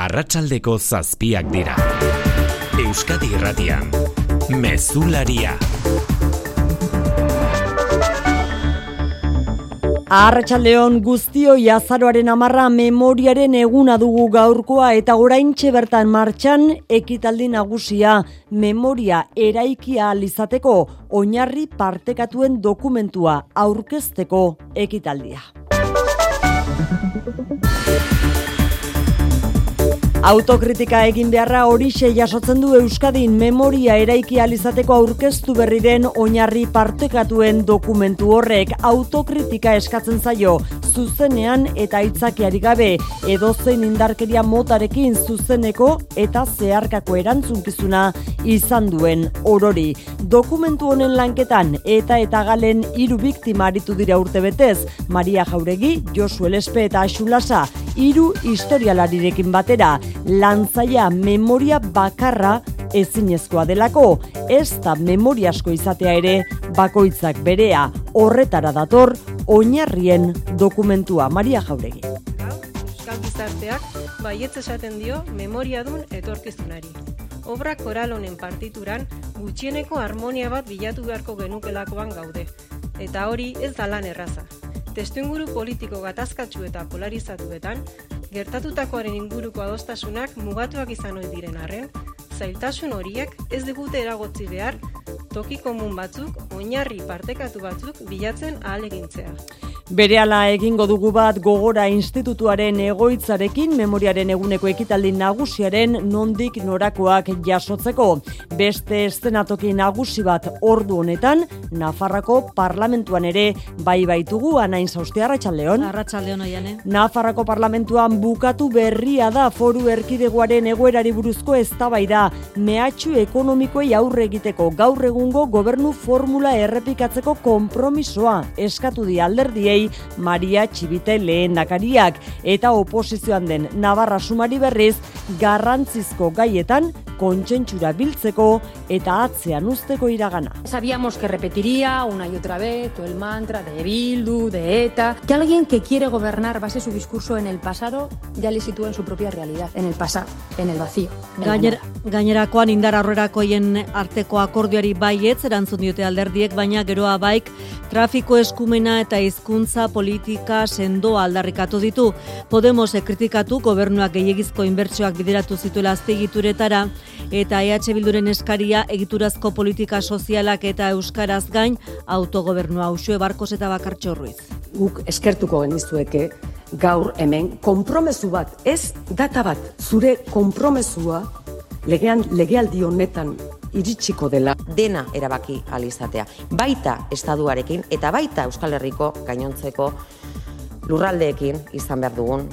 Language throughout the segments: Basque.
arratsaldeko zazpiak dira. Euskadi irratian, mezularia. Arratxaldeon guztio jazaroaren amarra memoriaren eguna dugu gaurkoa eta oraintxe bertan martxan ekitaldi nagusia memoria eraikia alizateko oinarri partekatuen dokumentua aurkezteko ekitaldia. Autokritika egin beharra horixe jasotzen du Euskadin memoria eraiki alizateko aurkeztu berri den oinarri partekatuen dokumentu horrek autokritika eskatzen zaio zuzenean eta hitzakiari gabe. Edozein indarkeria motarekin zuzeneko eta zeharkako erantzunkizuna izan duen orori. Dokumentu honen lanketan eta eta galen hiru biktima aritu dira urte betez, Maria Jauregi, Josu Elespe eta Axulasa, hiru historialarirekin batera, lantzaia memoria bakarra ezinezkoa delako, ez da memoria asko izatea ere bakoitzak berea horretara dator oinarrien dokumentua Maria Jauregi. Euskal gizarteak baietz esaten dio memoriadun etorkizunari. Obra koral honen partituran gutxieneko harmonia bat bilatu beharko genukelakoan gaude. Eta hori ez da lan erraza. Testuinguru politiko gatazkatsu eta polarizatuetan, gertatutakoaren inguruko adostasunak mugatuak izan ohi diren arren, zailtasun horiek ez digute eragotzi behar toki komun batzuk, oinarri partekatu batzuk bilatzen ahalegintzea. Berehala egingo dugu bat gogora institutuaren egoitzarekin memoriaren eguneko ekitaldi nagusiaren nondik norakoak jasotzeko. Beste estenatoki nagusi bat ordu honetan, Nafarrako parlamentuan ere bai baitugu anain zauzte Arratxaldeon. Arratxaldeon oiane. Nafarrako parlamentuan bukatu berria da foru erkideguaren egoerari buruzko eztabaida mehatxu ekonomikoei aurre egiteko gaur egungo gobernu formula errepikatzeko konpromisoa eskatu di alderdiei Maria Txibite lehen dakariak eta oposizioan den Navarra Sumari berriz garrantzizko gaietan kontsentsura biltzeko eta atzean usteko iragana. Sabíamos que repetiría una y otra vez todo el mantra de Bildu, de ETA, que alguien que quiere gobernar base su discurso en el pasado ya le sitúa en su propia realidad, en el pasado, en el vacío. Gainer, gainerakoan indar aurrerakoien arteko akordioari baietz erantzun diote alderdiek, baina geroa baik trafiko eskumena eta hizkuntza politika sendoa aldarrikatu ditu. Podemos kritikatu gobernuak gehiagizko inbertsioak bideratu zituela azpegituretara eta EH Bilduren eskaria egiturazko politika sozialak eta euskaraz gain autogobernua usue barkos eta bakartxo ruiz. Guk eskertuko genizueke gaur hemen konpromesu bat, ez data bat, zure konpromesua legean legealdi honetan iritsiko dela. Dena erabaki alizatea. Baita estaduarekin eta baita Euskal Herriko gainontzeko lurraldeekin izan behar dugun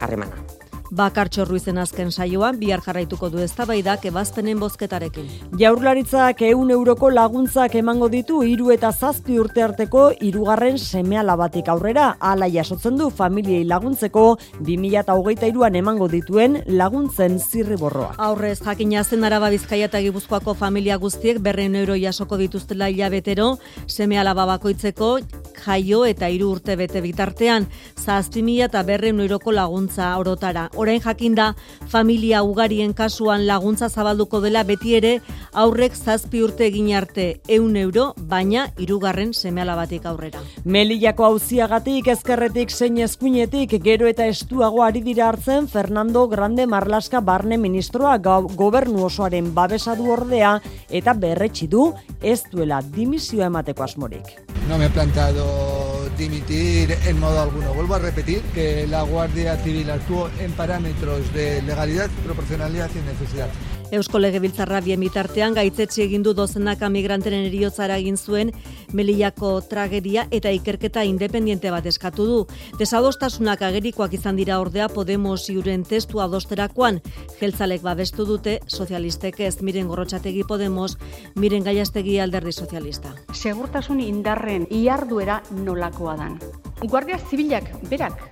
harremana. Bakartxo Ruizen azken saioan bihar jarraituko du eztabaidak ebazpenen bozketarekin. Jaurlaritzak ehun euroko laguntzak emango ditu hiru eta zazpi urte arteko hirugarren semeala batik aurrera hala jasotzen du familiei laguntzeko 2023an emango dituen laguntzen zirriborroa. Aurrez jakina zen Araba Bizkaia eta Gipuzkoako familia guztiek 200 euro jasoko dituztela hilabetero semeala bakoitzeko jaio eta hiru urte bete bitartean 7000 eta 200 euroko laguntza orotara orain jakinda familia ugarien kasuan laguntza zabalduko dela beti ere aurrek zazpi urte egin arte eun euro, baina irugarren semeala batik aurrera. Melillako hauziagatik, ezkerretik, zein eskuinetik, gero eta estuago ari dira hartzen Fernando Grande Marlaska barne ministroa gobernu osoaren babesadu ordea eta berretsi du ez duela dimisioa emateko asmorik. No me he plantado dimitir en modo alguno. Vuelvo a repetir que la Guardia Civil actuó en parámetros de legalidad, proporcionalidad y necesidad. Eusko Legebiltzarra bien bitartean gaitzetsi egin du dozenaka migranteren eriotzara egin zuen Melillako tragedia eta ikerketa independiente bat eskatu du. Desadostasunak agerikoak izan dira ordea Podemos iuren testu adosterakoan jeltzalek babestu dute sozialistek ez miren gorrotxategi Podemos, miren gaiastegi alderdi sozialista. Segurtasun indarren iarduera nolakoa dan. Guardia Zibilak berak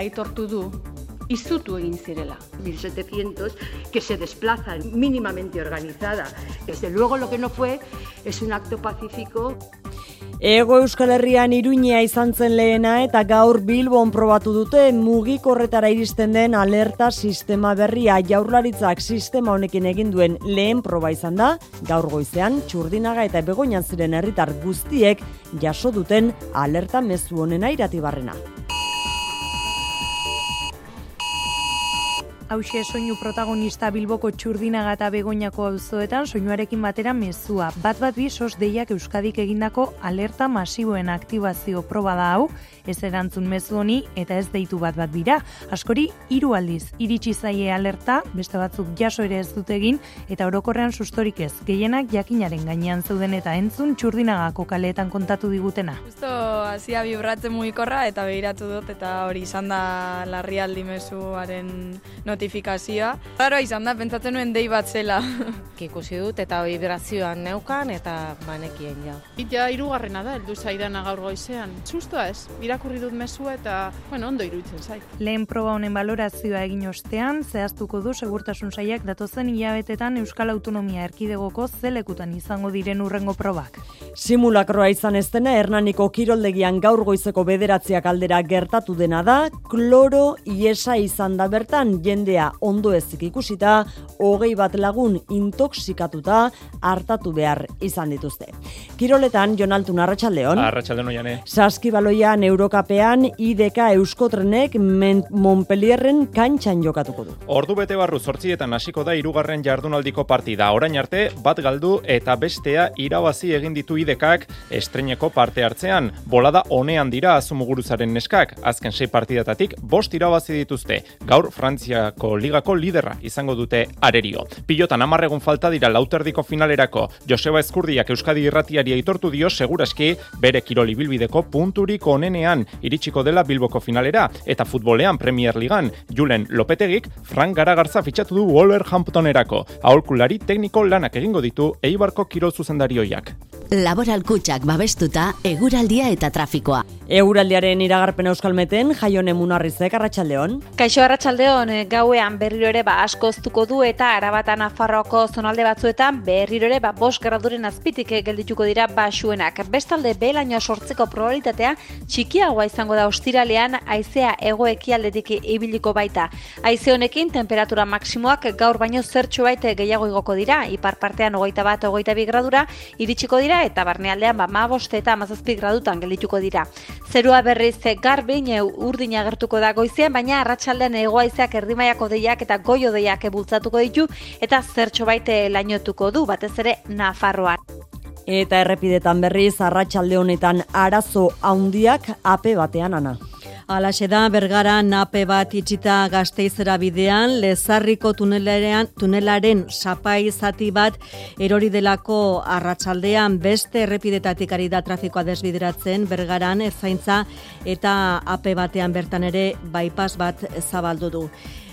aitortu du izutu egin zirela. 1.700 que se desplazan mínimamente organizada. Desde luego lo que no fue es un acto pacífico. Ego Euskal Herrian iruñea izan zen lehena eta gaur Bilbon probatu dute mugikorretara iristen den alerta sistema berria jaurlaritzak sistema honekin egin duen lehen proba izan da, gaur goizean txurdinaga eta begoinan ziren herritar guztiek jaso duten alerta mezu honen airatibarrena. Hause soinu protagonista Bilboko txurdinaga eta begoinako auzoetan soinuarekin batera mezua. Bat bat bi sos deiak Euskadik egindako alerta masiboen aktibazio proba da hau, ez erantzun mezu honi eta ez deitu bat bat bira. Askori hiru aldiz iritsi zaie alerta, beste batzuk jaso ere ez dute egin eta orokorrean sustorik ez. Gehienak jakinaren gainean zeuden eta entzun txurdinagako kaleetan kontatu digutena. Justo hasia vibratzen mugikorra eta behiratu dut eta hori izan da larrialdi mezuaren not notifikazioa. Claro, izan da, pentsatzen nuen dei bat zela. Ikusi dut eta vibrazioan neukan eta banekien ja. Itea irugarrena da, eldu zaidana gaur goizean. Sustoa ez, irakurri dut mesua eta, bueno, ondo iruditzen zait. Lehen proba honen valorazioa egin ostean, zehaztuko du segurtasun saiak datozen hilabetetan Euskal Autonomia Erkidegoko zelekutan izango diren urrengo probak. Simulakroa izan ez dena, Hernaniko kiroldegian gaur goizeko bederatziak aldera gertatu dena da, kloro iesa izan da bertan, jende jendea ondo ezik ikusita, hogei bat lagun intoxikatuta hartatu behar izan dituzte. Kiroletan, Jonaltun Arratxaldeon. Arratxaldeon oiane. Saskibaloian Eurokapean IDK Euskotrenek Montpellierren kantxan jokatuko du. Ordu bete barru sortzietan hasiko da irugarren jardunaldiko partida. Orain arte, bat galdu eta bestea irabazi egin ditu IDKak estreneko parte hartzean. Bolada honean dira azumuguruzaren neskak. Azken sei partidatatik, bost irabazi dituzte. Gaur, Frantzia ligako liderra izango dute arerio. Pilotan amarregun falta dira lauterdiko finalerako. Joseba Eskurdiak Euskadi irratiari aitortu dio seguraski bere kiroli bilbideko punturiko onenean iritsiko dela Bilboko finalera eta futbolean Premier Ligan Julen Lopetegik Frank Garagarza fitxatu du Wolverhamptonerako. Aholkulari tekniko lanak egingo ditu Eibarko kirol zuzendarioiak. Laboral kutsak babestuta eguraldia eta trafikoa. Eguraldiaren iragarpen euskalmeten, jaione munarrizek, arratsaldeon. Kaixo arratsaldeon gauean berriro ere ba askoztuko du eta arabatan afarroako zonalde batzuetan berriro ere ba bos graduren azpitik geldituko dira basuenak. Bestalde belaino sortzeko probabilitatea txikiagoa izango da ostiralean haizea ego ekialdetik ibiliko baita. Haize honekin temperatura maksimoak gaur baino zertxo baite gehiago igoko dira, ipar partean hogeita bat, hogeita bi gradura, iritsiko dira eta barnealdean ba maboste eta mazazpik gradutan gelituko dira. Zerua berriz garbin urdina agertuko da goizean, baina arratsaldean egoaizeak erdimaiako deiak eta goio deiak bultzatuko ditu eta zertxo baite lainotuko du, batez ere Nafarroan. Eta errepidetan berriz arratsalde honetan arazo handiak ape batean ana. Alaxe da, bergara nape bat itxita gazteizera bidean, lezarriko tunelaren, tunelaren sapai zati bat erori delako arratsaldean beste errepidetatik ari da trafikoa desbideratzen, bergaran ezaintza eta ape batean bertan ere bypass bat zabaldu du.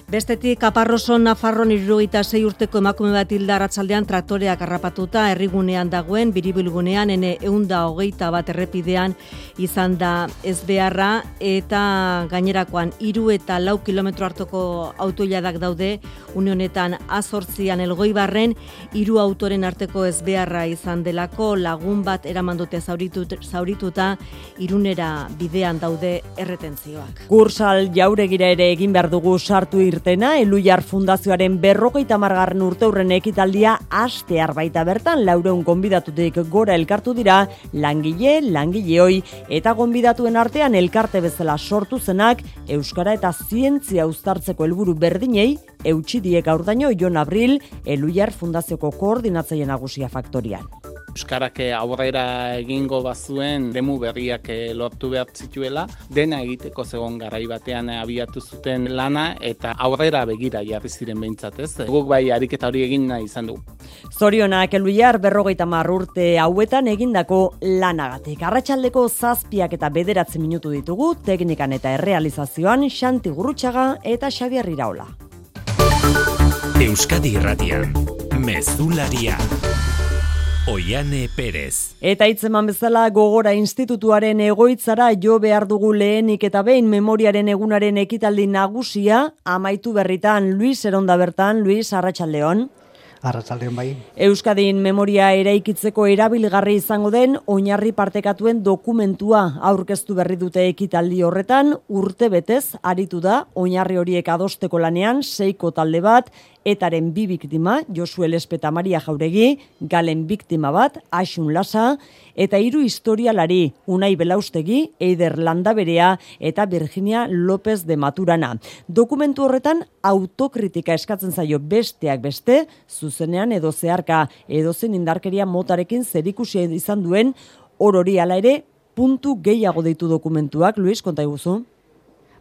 Bestetik, Kaparroso Nafarron irrogeita zei urteko emakume bat hilda ratzaldean traktoreak harrapatuta errigunean dagoen, biribilgunean, ene eunda hogeita bat errepidean izan da ez beharra, eta gainerakoan iru eta lau kilometro hartoko autoiladak daude, unionetan azortzian elgoi barren, iru autoren arteko ez beharra izan delako lagun bat eramandute zauritut, zaurituta irunera bidean daude erretentzioak. Kursal jauregira ere egin behar dugu sartu ir irtena, Eluiar Fundazioaren berrogeita margarren urte hurren ekitaldia astear baita bertan, laureun gonbidatutik gora elkartu dira, langile, langileoi, eta gonbidatuen artean elkarte bezala sortu zenak, Euskara eta Zientzia uztartzeko helburu berdinei, eutxidiek aurdaino Jon Abril, Eluiar Fundazioko koordinatzaile nagusia faktorian. Euskarak aurrera egingo bazuen demu berriak eh, lortu behar zituela, dena egiteko zegoen garai batean abiatu zuten lana eta aurrera begira jarri ziren behintzat ez. Guk bai ariketa hori egin nahi izan du. Zorionak eluiar berrogeita marrurte hauetan egindako lanagatik. Arratxaldeko zazpiak eta bederatzen minutu ditugu, teknikan eta errealizazioan Xanti Gurrutxaga eta Xabier Iraola. Euskadi Irratian, Mezularia. Oiane Perez. Eta hitzeman bezala gogora institutuaren egoitzara jo behar dugu lehenik eta behin memoriaren egunaren ekitaldi nagusia amaitu berritan Luis Eronda bertan, Luis Arratxaldeon. Arratsaldeon bai. Euskadin memoria eraikitzeko erabilgarri izango den oinarri partekatuen dokumentua aurkeztu berri dute ekitaldi horretan urte betez aritu da oinarri horiek adosteko lanean seiko talde bat etaren bi biktima Josu Elespeta Maria Jauregi, galen biktima bat Asun Lasa eta hiru historialari Unai Belaustegi, Eider Landaberea eta Virginia López de Maturana. Dokumentu horretan autokritika eskatzen zaio besteak beste, zuzenean edo zeharka edo zen indarkeria motarekin zerikusia izan duen orori ala ere puntu gehiago deitu dokumentuak, Luis, konta iguzu?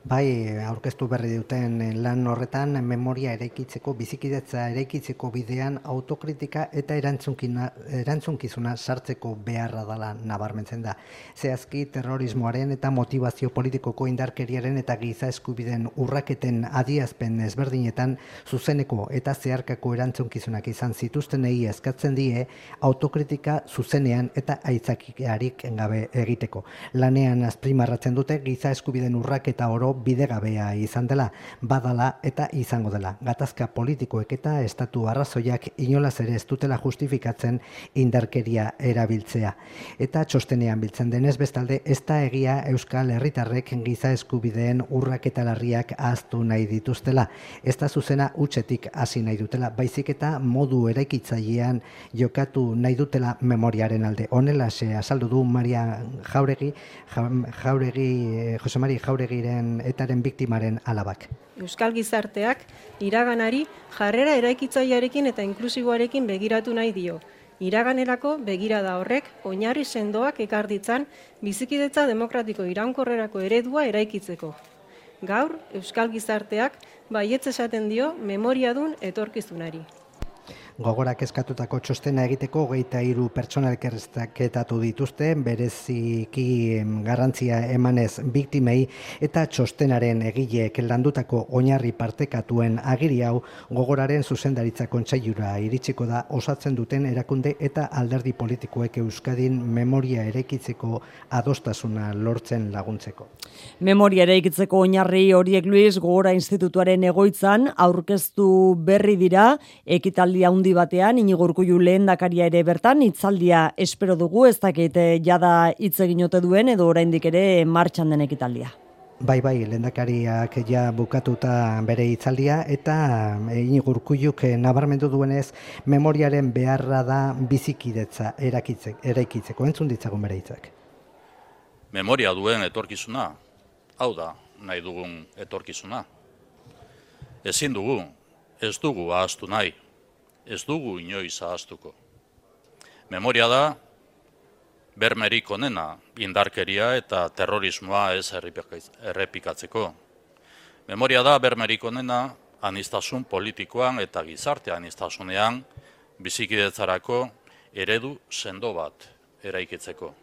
Bai, aurkeztu berri duten lan horretan memoria eraikitzeko, bizikidetza eraikitzeko bidean autokritika eta erantzunkizuna sartzeko beharra dela nabarmentzen da. Zehazki terrorismoaren eta motivazio politikoko indarkeriaren eta giza eskubideen urraketen adiazpen ezberdinetan zuzeneko eta zeharkako erantzunkizunak izan zituztenei eskatzen die autokritika zuzenean eta aitzakiarik gabe egiteko. Lanean azprimarratzen dute giza eskubideen urraketa oro bidegabea izan dela, badala eta izango dela. Gatazka politikoek eta estatu arrazoiak inolaz ere ez dutela justifikatzen indarkeria erabiltzea. Eta txostenean biltzen denez bestalde, ez da egia Euskal Herritarrek giza eskubideen urrak eta larriak ahaztu nahi dituztela. Ez da zuzena utxetik hasi nahi dutela, baizik eta modu eraikitzailean jokatu nahi dutela memoriaren alde. Honela se azaldu du Maria Jauregi, Jauregi, eh, Jose Mari Jauregiren etaren biktimaren alabak. Euskal gizarteak iraganari jarrera eraikitzailearekin eta inklusiboarekin begiratu nahi dio. Iraganerako begirada horrek oinarri sendoak ekar ditzan bizikidetza demokratiko iraunkorrerako eredua eraikitzeko. Gaur Euskal gizarteak baietz esaten dio memoriadun etorkizunari gogorak eskatutako txostena egiteko geita hiru pertsona elkerreztaketatu dituzte, bereziki garrantzia emanez biktimei eta txostenaren egileek landutako oinarri partekatuen agiri hau gogoraren zuzendaritza kontseiura iritsiko da osatzen duten erakunde eta alderdi politikoek Euskadin memoria erekitzeko adostasuna lortzen laguntzeko. Memoria eraikitzeko oinarri horiek Luis Gogora Institutuaren egoitzan aurkeztu berri dira ekitaldi handi handi batean, inigo urkullu lehen dakaria ere bertan, itzaldia espero dugu, ez dakit eh, jada hitz eginote duen, edo oraindik ere martxan den ekitaldia. Bai, bai, lendakariak ja bukatuta bere itzaldia eta eh, inigo urkulluk eh, nabarmendu duenez memoriaren beharra da bizikidetza eraikitzeko. Entzun ditzagun bere hitzak. Memoria duen etorkizuna, hau da, nahi dugun etorkizuna. Ezin dugu, ez dugu ahaztu nahi, ez dugu inoiz ahaztuko. Memoria da, bermerik onena indarkeria eta terrorismoa ez errepikatzeko. Memoria da, bermerik onena anistasun politikoan eta gizarte anistasunean bizikidetzarako eredu sendo bat eraikitzeko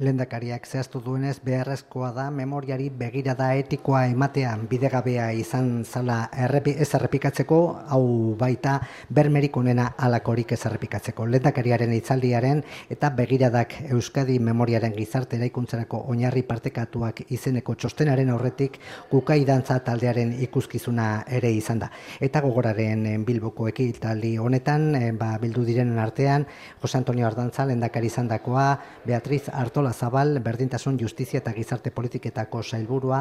lendakariak zehaztu duenez beharrezkoa da memoriari begirada etikoa ematean bidegabea izan zala errepi, ez errepikatzeko, hau baita bermerik onena alakorik ez errepikatzeko. Lendakariaren itzaldiaren eta begiradak Euskadi memoriaren gizarte eraikuntzarako oinarri partekatuak izeneko txostenaren aurretik kukai dantza taldearen ikuskizuna ere izan da. Eta gogoraren bilboko ekitaldi honetan, eh, ba, bildu direnen artean, Jose Antonio Ardantza lendakari izan dakoa, Beatriz Artola Artola Zabal, berdintasun justizia eta gizarte politiketako sailburua,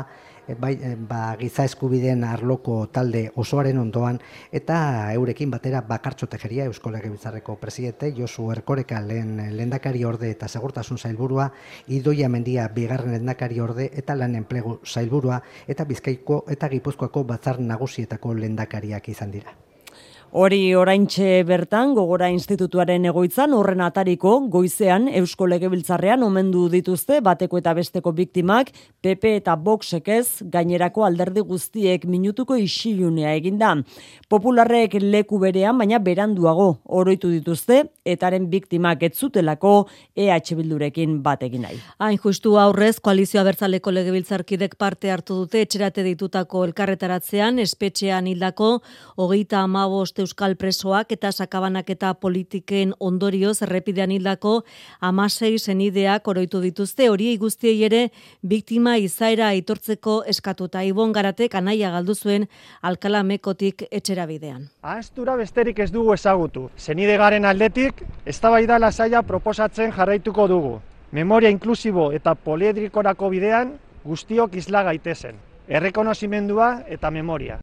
e, bai, e, ba, giza eskubideen arloko talde osoaren ondoan, eta eurekin batera bakartxo tejeria Eusko Legebiltzarreko presidente, Josu Erkoreka lehen lendakari orde eta segurtasun sailburua, Idoia Mendia bigarren lendakari orde eta lan enplegu sailburua, eta bizkaiko eta gipuzkoako batzar nagusietako lendakariak izan dira. Hori oraintxe bertan gogora institutuaren egoitzan horren atariko goizean Eusko Legebiltzarrean omendu dituzte bateko eta besteko biktimak PP eta Voxek ez gainerako alderdi guztiek minutuko isilunea eginda. Popularrek leku berean baina beranduago oroitu dituzte etaren biktimak ez zutelako EH Bildurekin bat egin nahi. Hain justu aurrez koalizioa bertzaleko legebiltzarkidek parte hartu dute etxerate ditutako elkarretaratzean espetxean hildako hogeita amaboste euskal presoak eta sakabanak eta politiken ondorioz errepidean hildako amasei zenideak oroitu dituzte hori guztiei ere biktima izaera aitortzeko eskatuta ibon garatek anaia galdu zuen alkalamekotik etxera bidean. Ahaztura besterik ez dugu ezagutu. Zenide garen aldetik, eztabaida lasaia proposatzen jarraituko dugu. Memoria inklusibo eta poliedrikorako bidean guztiok isla gaitezen. Errekonozimendua eta memoria.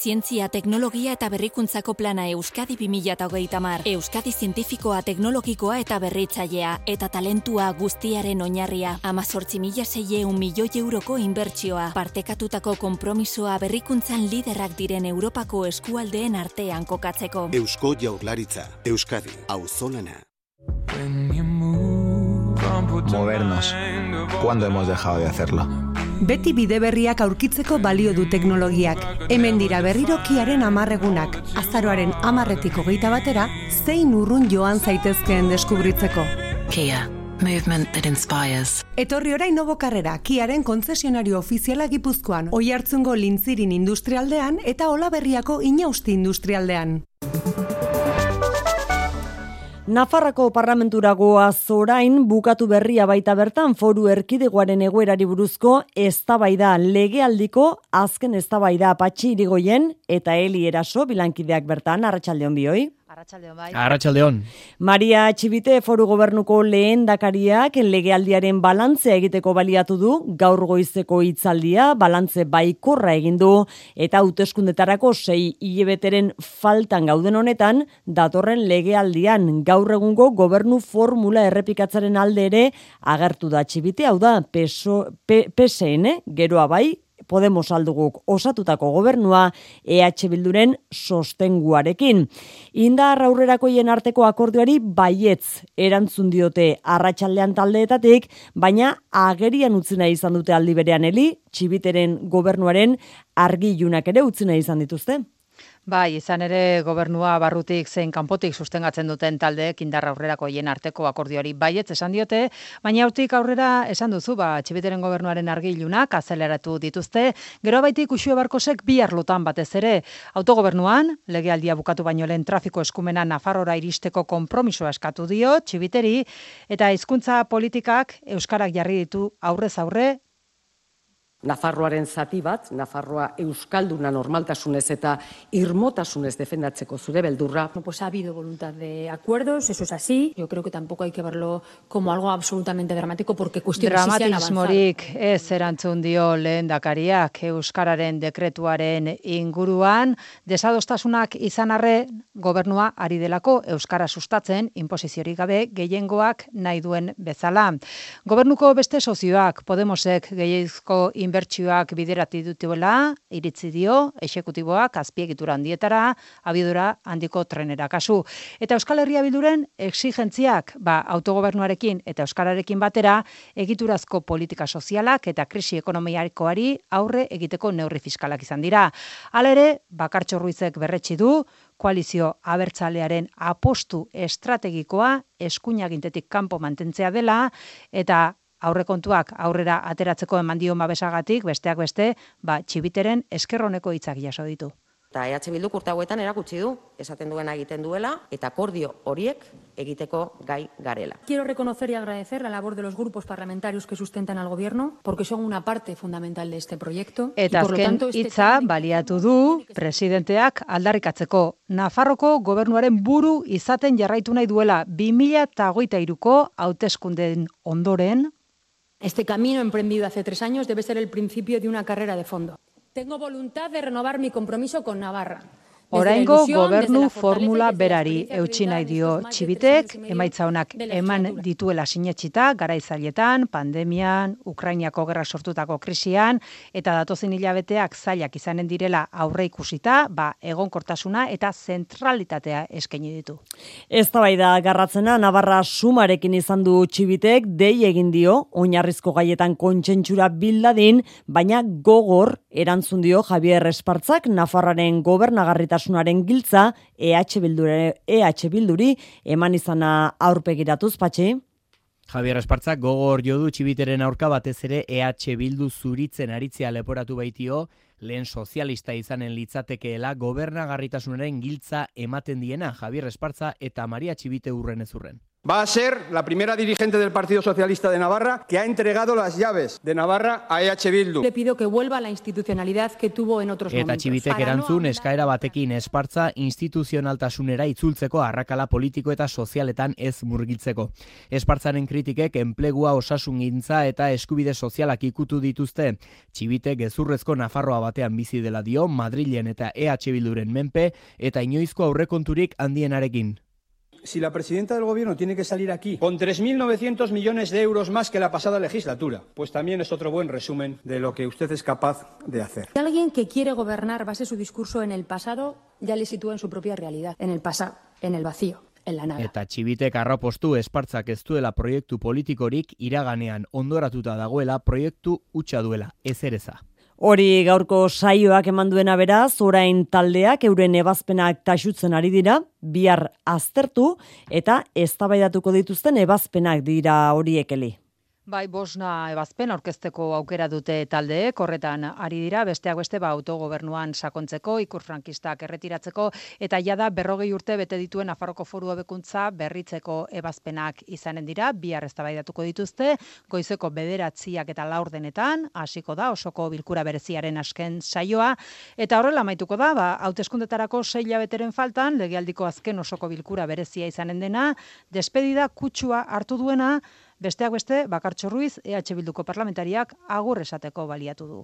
Zientzia, teknologia eta berrikuntzako plana Euskadi 2008 mar. Euskadi zientifikoa, teknologikoa eta berritzailea, eta talentua guztiaren oinarria. Amazortzi mila zeieun milioi euroko inbertsioa. Partekatutako kompromisoa berrikuntzan liderrak diren Europako eskualdeen artean kokatzeko. Eusko jaurlaritza, Euskadi, auzolana. Movernos. ¿Cuándo hemos dejado de hacerlo? Beti bide berriak aurkitzeko balio du teknologiak. Hemen dira berrirokiaren amarregunak. Azaroaren amarretik hogeita batera, zein urrun joan zaitezkeen deskubritzeko. Kia, movement that inspires. Etorri orain nobo karrera, Kiaren konzesionario ofiziala gipuzkoan, oi hartzungo lintzirin industrialdean eta hola berriako inausti industrialdean. Nafarrako parlamenturagoa zorain bukatu berria baita bertan foru erkidegoaren egoerari buruzko eztabaida legealdiko azken eztabaida patxi irigoien eta heli eraso bilankideak bertan arratsaldeon bioi. Arratxaldeon bai. Arratxaldeon. Maria Txibite foru gobernuko lehen dakariak legealdiaren balantzea egiteko baliatu du, gaur goizeko hitzaldia balantze baikorra egin du, eta hauteskundetarako sei hilebeteren faltan gauden honetan, datorren legealdian gaur egungo gobernu formula errepikatzaren alde ere agertu da Txibite, hau da PSN, geroa bai, Podemos alduguk osatutako gobernua EH Bilduren sostenguarekin. Indar aurrerakoien arteko akordioari baietz erantzun diote arratsaldean taldeetatik, baina agerian utzina izan dute aldi berean heli, txibiteren gobernuaren argilunak ere utzina izan dituzte. Bai, izan ere gobernua barrutik zein kanpotik sustengatzen duten taldeek indar aurrerako hien arteko akordioari baietz esan diote, baina hortik aurrera esan duzu, ba, txibiteren gobernuaren argilunak azeleratu dituzte, gero baitik usio barkosek bi arlotan batez ere, autogobernuan, legealdia bukatu baino lehen trafiko eskumena Nafarrora iristeko konpromisoa eskatu dio, txibiteri, eta hizkuntza politikak Euskarak jarri ditu aurrez aurre, Nafarroaren zati bat, Nafarroa euskalduna normaltasunez eta irmotasunez defendatzeko zure beldurra. No, pues ha habido voluntad de acuerdos, eso es así. Yo creo que tampoco hay que verlo como algo absolutamente dramático porque cuestiones sí se han avanzado. Dramatismorik ez erantzun dio lehen dakariak Euskararen dekretuaren inguruan. Desadostasunak izan arre gobernua ari delako Euskara sustatzen imposiziorik gabe gehiengoak nahi duen bezala. Gobernuko beste sozioak Podemosek gehiezko inbertsioak biderati dutela, iritzi dio, exekutiboak azpiegitura handietara, abidura handiko trenera kasu. Eta Euskal Herria Bilduren exigentziak, ba, autogobernuarekin eta Euskararekin batera, egiturazko politika sozialak eta krisi ekonomiarikoari aurre egiteko neurri fiskalak izan dira. Hala ere, bakartxo ruizek berretsi du, koalizio abertzalearen apostu estrategikoa eskuinagintetik kanpo mantentzea dela eta aurrekontuak aurrera ateratzeko eman dio babesagatik, besteak beste, ba, txibiteren eskerroneko hitzak jaso ditu. Eta EH Bilduk urte hauetan erakutsi du, esaten duena egiten duela, eta akordio horiek egiteko gai garela. Quiero reconocer y agradecer la labor de los grupos parlamentarios que sustentan al gobierno, porque son una parte fundamental de este proyecto. Eta azken hitza baliatu du presidenteak aldarrikatzeko Nafarroko gobernuaren buru izaten jarraitu nahi duela 2023ko hauteskundeen ondoren Este camino emprendido hace tres años debe ser el principio de una carrera de fondo. Tengo voluntad de renovar mi compromiso con Navarra. Oraingo gobernu formula berari eutsi nahi dio txibitek, emaitza honak eman dituela sinetxita, garaitzailetan, pandemian, Ukrainiako gerra sortutako krisian, eta datozen hilabeteak zailak izanen direla aurre ikusita, ba, egonkortasuna eta zentralitatea eskaini ditu. Ez da garratzena, Navarra sumarekin izan du txibitek, dei egin dio, oinarrizko gaietan kontsentsura bildadin, baina gogor erantzun dio Javier Espartzak, Nafarraren gobernagarrita batasunaren giltza EH Bilduri, EH Bilduri eman izana aurpegiratuz patxi. Javier Espartzak gogor jodu txibiteren aurka batez ere EH Bildu zuritzen aritzea leporatu baitio, lehen sozialista izanen litzatekeela gobernagarritasunaren giltza ematen diena Javier Espartza eta Maria Txibite urren ezurren. Va a ser la primera dirigente del Partido Socialista de Navarra que ha entregado las llaves de Navarra a EH Bildu. Le pido que vuelva a la institucionalidad que tuvo en otros Eta momentos. Eta txibitek erantzun eskaera batekin espartza instituzionaltasunera itzultzeko arrakala politiko eta sozialetan ez murgiltzeko. Espartzaren kritikek enplegua osasun gintza eta eskubide sozialak ikutu dituzte. Txibitek gezurrezko Nafarroa batean bizi dela dio Madrilen eta EH Bilduren menpe eta inoizko aurrekonturik handienarekin si la presidenta del gobierno tiene que salir aquí con 3.900 millones de euros más que la pasada legislatura, pues también es otro buen resumen de lo que usted es capaz de hacer. Si alguien que quiere gobernar base su discurso en el pasado, ya le sitúa en su propia realidad, en el pasado, en el vacío. En la nada. Eta txibitek arrapostu espartzak ez duela proiektu politikorik iraganean ondoratuta dagoela proiektu utxa duela, ez ereza. Hori gaurko saioak eman duena beraz, orain taldeak euren ebazpenak taxutzen ari dira, bihar aztertu eta eztabaidatuko dituzten ebazpenak dira horiekeli. Bai, bosna ebazpen aurkezteko aukera dute taldeek, horretan ari dira, besteak beste ba autogobernuan sakontzeko, ikur frankistak erretiratzeko, eta jada berrogei urte bete dituen Afarroko foru abekuntza berritzeko ebazpenak izanen dira, bihar eztabaidatuko dituzte, goizeko bederatziak eta laurdenetan, hasiko da, osoko bilkura bereziaren asken saioa, eta horrela maituko da, ba, hauteskundetarako sei beteren faltan, legialdiko azken osoko bilkura berezia izanen dena, despedida kutsua hartu duena, Besteak beste, Bakartxo Ruiz, EH Bilduko parlamentariak agur esateko baliatu du.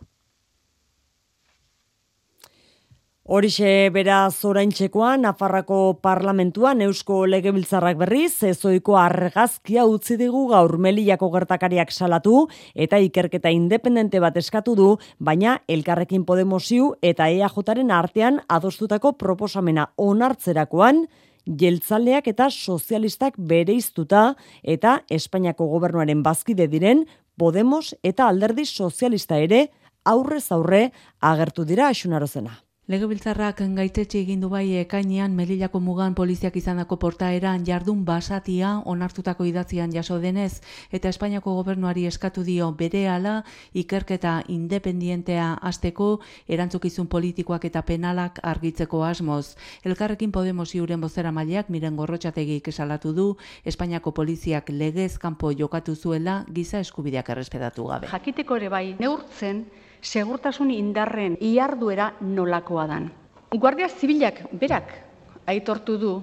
Horixe beraz oraintzekoa Nafarrako parlamentuan Eusko Legebiltzarrak berriz ezoiko argazkia utzi digu gaur Melillako gertakariak salatu eta ikerketa independente bat eskatu du, baina Elkarrekin Podemosiu eta EAJaren artean adostutako proposamena onartzerakoan jeltzaleak eta sozialistak bereiztuta eta Espainiako gobernuaren bazkide diren Podemos eta alderdi sozialista ere aurrez aurre agertu dira asunarozena. Legebiltzarrak gaitetxe egin du bai ekainean Melillako mugan poliziak izandako portaeran jardun basatia onartutako idatzian jaso denez eta Espainiako gobernuari eskatu dio berehala ikerketa independientea hasteko erantzukizun politikoak eta penalak argitzeko asmoz. Elkarrekin Podemos iuren bozera mailak miren gorrotxategik esalatu du Espainiako poliziak legez kanpo jokatu zuela giza eskubideak errespetatu gabe. Jakiteko ere bai neurtzen segurtasun indarren iarduera nolakoa dan. Guardia Zibilak berak aitortu du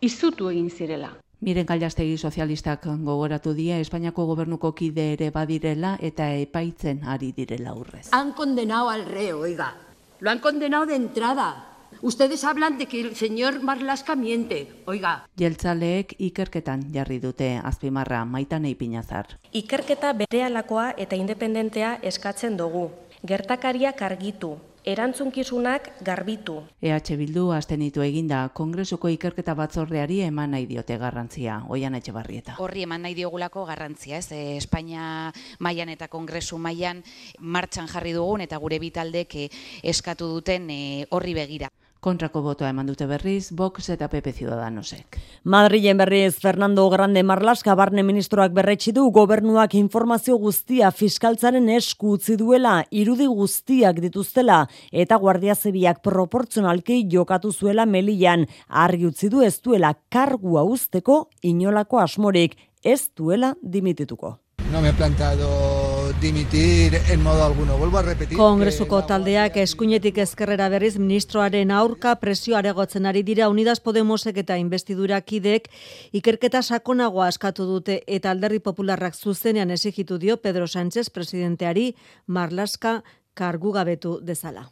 izutu egin zirela. Miren Galjastegi sozialistak gogoratu die Espainiako gobernuko kide ere badirela eta epaitzen ari direla urrez. Han condenado al reo, oiga. Lo han condenado de entrada. Ustedes hablan de que el señor Marlaska miente, oiga. Jeltzaleek ikerketan jarri dute azpimarra maitan eipinazar. Ikerketa berealakoa eta independentea eskatzen dugu gertakariak argitu, erantzunkizunak garbitu. EH Bildu azten ditu eginda, Kongresuko ikerketa batzordeari eman nahi diote garrantzia, oian etxe barrieta. Horri eman nahi diogulako garrantzia, ez? E, Espainia mailan eta Kongresu mailan martxan jarri dugun eta gure bitaldek e, eskatu duten e, horri begira. Kontrako botoa eman dute berriz, Vox eta PP Ciudadanosek. Madrilen berriz Fernando Grande Marlaska barne ministroak berretsi du gobernuak informazio guztia fiskaltzaren esku utzi duela irudi guztiak dituztela eta Guardia Zibiak proportzionalki jokatu zuela Melian argi utzi du ez duela kargua usteko inolako asmorik ez duela dimitituko. No me he plantado dimitir en modo alguno. Vuelvo a repetir. Kongresuko taldeak eskuinetik ezkerrera berriz ministroaren aurka presio aregotzen ari dira Unidas Podemosek eta investidura kidek ikerketa sakonagoa askatu dute eta alderdi popularrak zuzenean esigitu dio Pedro Sánchez presidenteari Marlaska kargugabetu dezala.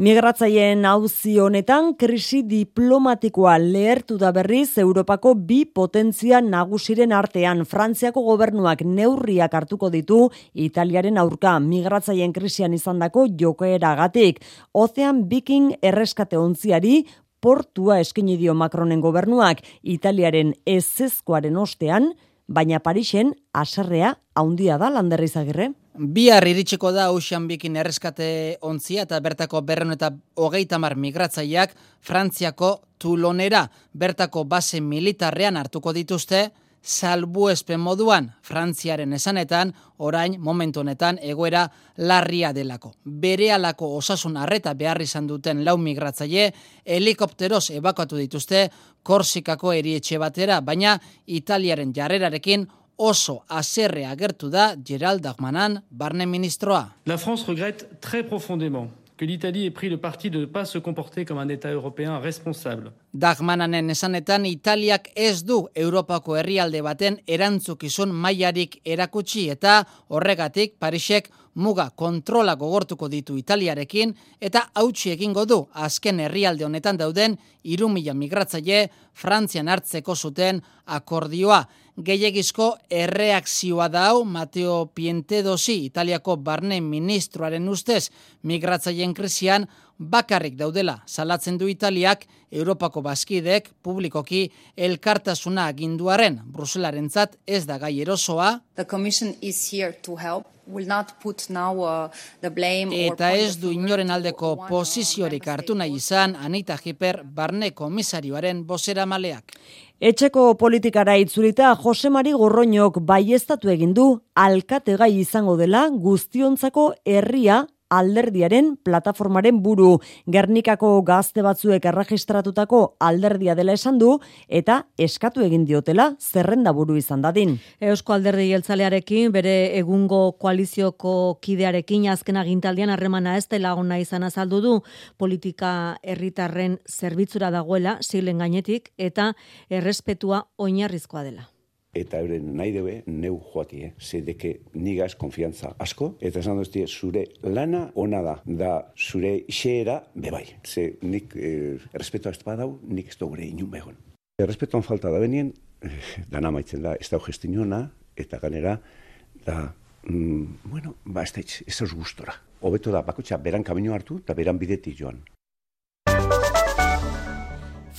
Migratzaileen auzi honetan krisi diplomatikoa lehertu da berriz Europako bi potentzia nagusiren artean Frantziako gobernuak neurriak hartuko ditu Italiaren aurka migratzaileen krisian izandako jokoeragatik. Ozean Viking erreskate ontziari portua eskaini dio Macronen gobernuak Italiaren ezezkoaren ostean, baina Parisen aserrea haundia da landerrizagirre. Bihar iritsiko da Ocean Bikin erreskate ontzia eta bertako berren eta hogeita mar migratzaileak Frantziako Tulonera bertako base militarrean hartuko dituzte, salbu espen moduan Frantziaren esanetan, orain momentu honetan egoera larria delako. Bere alako osasun arreta behar izan duten lau migratzaile, helikopteros ebakuatu dituzte Korsikako erietxe batera, baina Italiaren jarrerarekin oso aserre agertu da Gerald Dagmanan barne ministroa. La France regrette très profondément que l'Italie ait pris le parti de ne pas se comporter comme un État européen responsable. Dagmananen esanetan Italiak ez du Europako herrialde baten erantzukizun mailarik erakutsi eta horregatik Parisek muga kontrola gogortuko ditu Italiarekin eta hautsi egingo du azken herrialde honetan dauden 3000 migratzaile Frantzian hartzeko zuten akordioa gehiagizko erreakzioa dau Mateo Pientedosi Italiako barne ministroaren ustez migratzaileen krisian bakarrik daudela salatzen du Italiak Europako baskidek publikoki elkartasuna aginduaren Bruselarentzat ez da gai erosoa. The commission is here to help. Will not put now, uh, the blame Eta ez du inoren aldeko posiziorik hartu nahi izan Anita Hiper barne komisarioaren bosera maleak. Etxeko politikara itzulita Jose Mari Gorroñok baiestatu egin du alkategai izango dela guztiontzako herria alderdiaren plataformaren buru. Gernikako gazte batzuek erregistratutako alderdia dela esan du eta eskatu egin diotela zerrenda buru izan dadin. Eusko alderdi jeltzalearekin bere egungo koalizioko kidearekin azken agintaldian harremana ez dela ona izan azaldu du. Politika herritarren zerbitzura dagoela siglen gainetik eta errespetua oinarrizkoa dela eta euren nahi deue neu joati, eh? Ze deke nigaz konfiantza asko, eta esan duzti, zure lana ona da, da zure xeera bebai. Ze nik eh, respeto ez badau, nik ez gure inun begon. Errespetuan falta da benien, dana maitzen da, ez da gestiona, eta ganera, da, mm, bueno, ba, ez da, ez gustora. Hobeto da, bakotxa, beran kamino hartu, eta beran bidetik joan.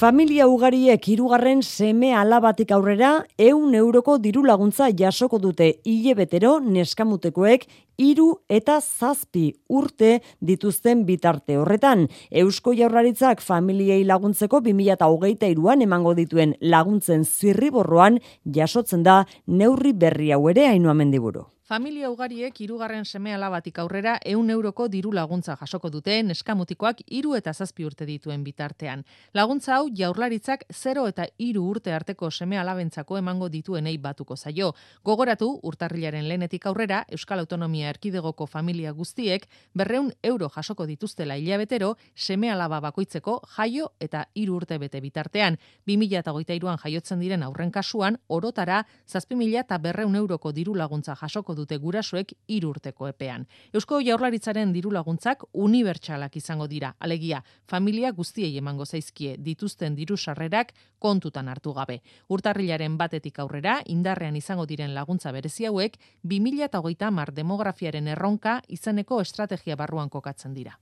Familia ugariek hirugarren seme alabatik aurrera eun euroko diru laguntza jasoko dute hile betero neskamutekoek iru eta zazpi urte dituzten bitarte horretan. Eusko jaurlaritzak familiei laguntzeko 2008 iruan emango dituen laguntzen zirriborroan jasotzen da neurri berri hau ere hainu amendiburu. Familia ugariek hirugarren seme alabatik aurrera eun euroko diru laguntza jasoko dute eskamutikoak hiru eta zazpi urte dituen bitartean. Laguntza hau jaurlaritzak 0 eta hiru urte arteko seme alabentzako emango dituenei batuko zaio. Gogoratu urtarrilaren lehenetik aurrera Euskal Autonomia Erkidegoko familia guztiek berreun euro jasoko dituztela hilabetero seme alaba bakoitzeko jaio eta hiru urte bete bitartean. 2008an jaiotzen diren aurren kasuan orotara zazpi mila eta berreun euroko diru laguntza jasoko dute gurasoek irurteko epean. Eusko jaurlaritzaren diru laguntzak unibertsalak izango dira, alegia, familia guztiei emango zaizkie dituzten diru sarrerak kontutan hartu gabe. Urtarrilaren batetik aurrera, indarrean izango diren laguntza berezi hauek, 2008 mar demografiaren erronka izaneko estrategia barruan kokatzen dira.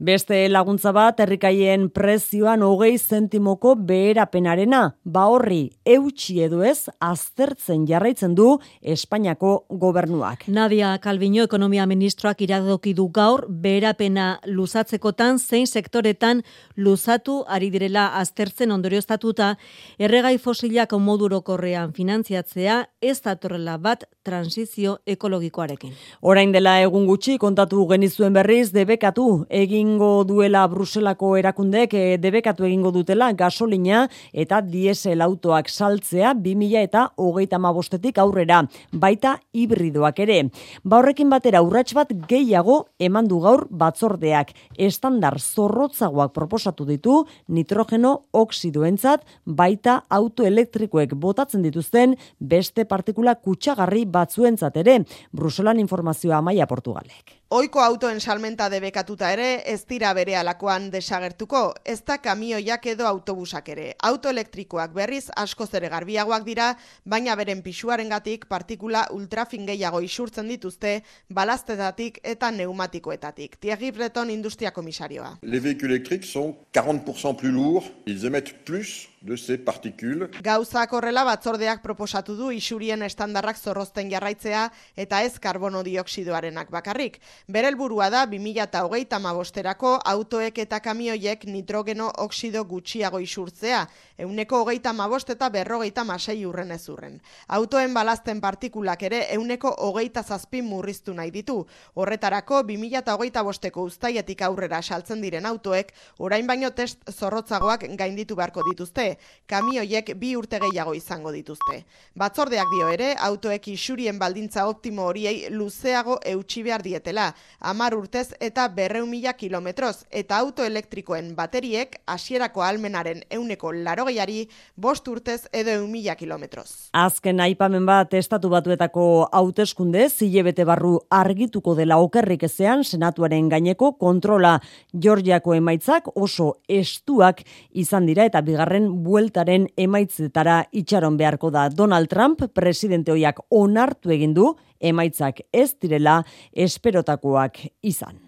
Beste laguntza bat, herrikaien prezioan hogei zentimoko beherapenarena, ba horri, eutxi edo ez, aztertzen jarraitzen du Espainiako gobernuak. Nadia Calviño ekonomia ministroak iradoki du gaur, beherapena luzatzekotan, zein sektoretan luzatu ari direla aztertzen ondorioztatuta, erregai fosilak modurokorrean finantziatzea, ez datorrela bat transizio ekologikoarekin. Orain dela egun gutxi kontatu genizuen berriz, debekatu egingo duela Bruselako erakundek e, debekatu egingo dutela gasolina eta diesel autoak saltzea 2000 eta hogeita mabostetik aurrera, baita hibridoak ere. Ba horrekin batera urrats bat gehiago eman du gaur batzordeak estandar zorrotzagoak proposatu ditu nitrogeno oksidoentzat baita autoelektrikoek botatzen dituzten beste partikula kutsagarri batzuentzat ere. Bruselan informazioa maia Portugalek. Oiko autoen salmenta debekatuta ere, ez dira bere alakoan desagertuko, ez da kamioiak edo autobusak ere. Autoelektrikoak berriz asko zere garbiagoak dira, baina beren pisuaren gatik partikula ultrafingeiago isurtzen dituzte, balaztetatik eta neumatikoetatik. Thierry Breton industria komisarioa. Les véhicules électriques sont 40% plus lourds, ils émettent plus de ces particules. Gauzak horrela batzordeak proposatu du isurien estandarrak zorrozten jarraitzea eta ez karbono dioksidoarenak bakarrik. Bere helburua da 2008 amabosterako autoek eta kamioiek nitrogeno oksido gutxiago isurtzea, euneko hogeita amabost eta berrogeita masei urren ez urren. Autoen balazten partikulak ere euneko hogeita zazpin murriztu nahi ditu. Horretarako 2008 bosteko ustaietik aurrera saltzen diren autoek, orain baino test zorrotzagoak gainditu beharko dituzte kamioiek bi urte gehiago izango dituzte. Batzordeak dio ere, autoek isurien baldintza optimo horiei luzeago eutxi behar dietela, amar urtez eta berreun mila kilometroz, eta autoelektrikoen bateriek hasierako almenaren euneko larogeiari bost urtez edo eun mila kilometroz. Azken aipamen bat estatu batuetako hauteskunde zilebete barru argituko dela okerrik ezean senatuaren gaineko kontrola Georgiako emaitzak oso estuak izan dira eta bigarren bueltaren emaitzetara itxaron beharko da Donald Trump presidente hoiak onartu egin du emaitzak ez direla esperotakoak izan.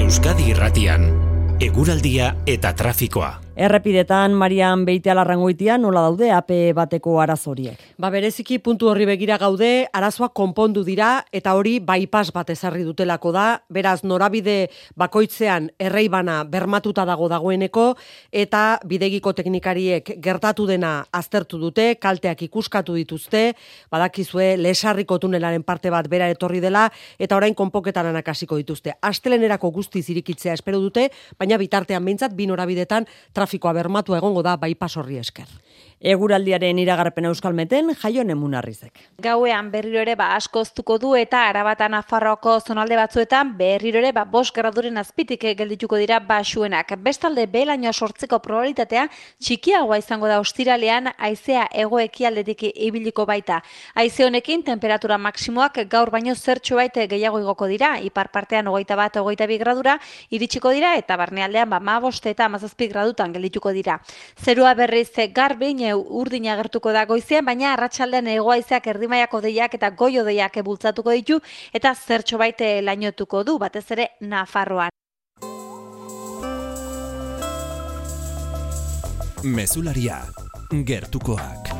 Euskadi Irratian, eguraldia eta trafikoa. Errepidetan, Marian Beite Alarrangoitia, nola daude AP bateko arazoriek? Ba, bereziki puntu horri begira gaude, arazoak konpondu dira, eta hori bypass bat ezarri dutelako da, beraz, norabide bakoitzean erreibana bermatuta dago dagoeneko, eta bidegiko teknikariek gertatu dena aztertu dute, kalteak ikuskatu dituzte, badakizue, lesarriko tunelaren parte bat bera etorri dela, eta orain konpoketaran akasiko dituzte. Astelenerako guztiz irikitzea espero dute, baina bitartean behintzat, bi norabidetan trafikoa bermatu egongo da bypass horri esker. Eguraldiaren iragarpen euskalmeten jaion emunarrizek. Gauean berriro ere ba askoztuko du eta arabatan afarroko zonalde batzuetan berriro ere ba bos graduren azpitik geldituko dira basuenak. Bestalde belaino sortzeko probabilitatea txikiagoa izango da ostiralean haizea egoekialdetik ibiliko baita. Haize honekin temperatura maksimoak gaur baino zertxo baite gehiago igoko dira, ipar partean hogeita bat, hogeita bi gradura iritsiko dira eta barnealdean ba ma eta amazazpi gradutan geldituko dira. Zerua berriz garbi urdin agertuko da goizean, baina arratsaldean egoaizeak erdimaiako deiak eta goio deiak bultzatuko ditu eta zertxo baite lainotuko du, batez ere Nafarroan. Mesularia, gertukoak.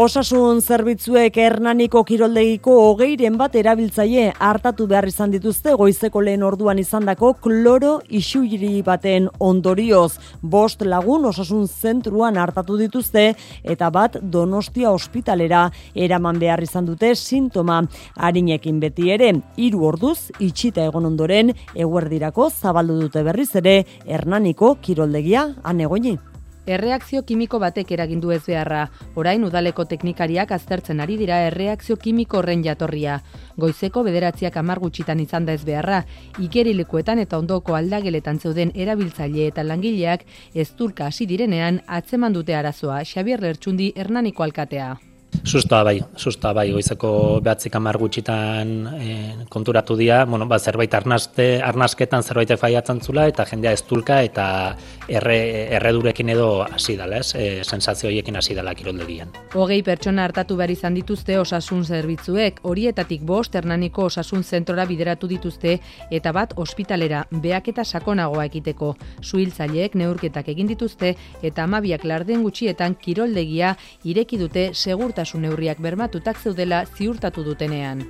Osasun zerbitzuek hernaniko kiroldegiko hogeiren bat erabiltzaile hartatu behar izan dituzte goizeko lehen orduan izandako kloro isuiri baten ondorioz. Bost lagun osasun zentruan hartatu dituzte eta bat donostia ospitalera eraman behar izan dute sintoma harinekin beti ere. Hiru orduz itxita egon ondoren eguerdirako zabaldu dute berriz ere hernaniko kiroldegia anegoni. Erreakzio kimiko batek eragindu ez beharra. Orain udaleko teknikariak aztertzen ari dira erreakzio kimiko horren jatorria. Goizeko bederatziak amar gutxitan izan da ez beharra. Ikerilekuetan eta ondoko aldageletan zeuden erabiltzaile eta langileak ez hasi direnean atzeman dute arazoa Xabier Lertxundi Hernaniko alkatea. Sustoa bai, sustoa bai, goizeko behatzik amar gutxitan e, konturatu dira, bueno, ba, zerbait arnaste, arnasketan zerbait faiatzen zula, eta jendea ez eta erre, erredurekin edo hasi dala, ez, e, sensazio horiekin hasi dala kiroldegian. Hogei pertsona hartatu behar izan dituzte osasun zerbitzuek, horietatik bost hernaniko osasun zentrora bideratu dituzte, eta bat ospitalera, beak eta sakonagoa ekiteko. Suhiltzaileek neurketak egin dituzte, eta amabiak larden gutxietan kiroldegia ireki dute segurta segurtasun neurriak bermatutak zeudela ziurtatu dutenean.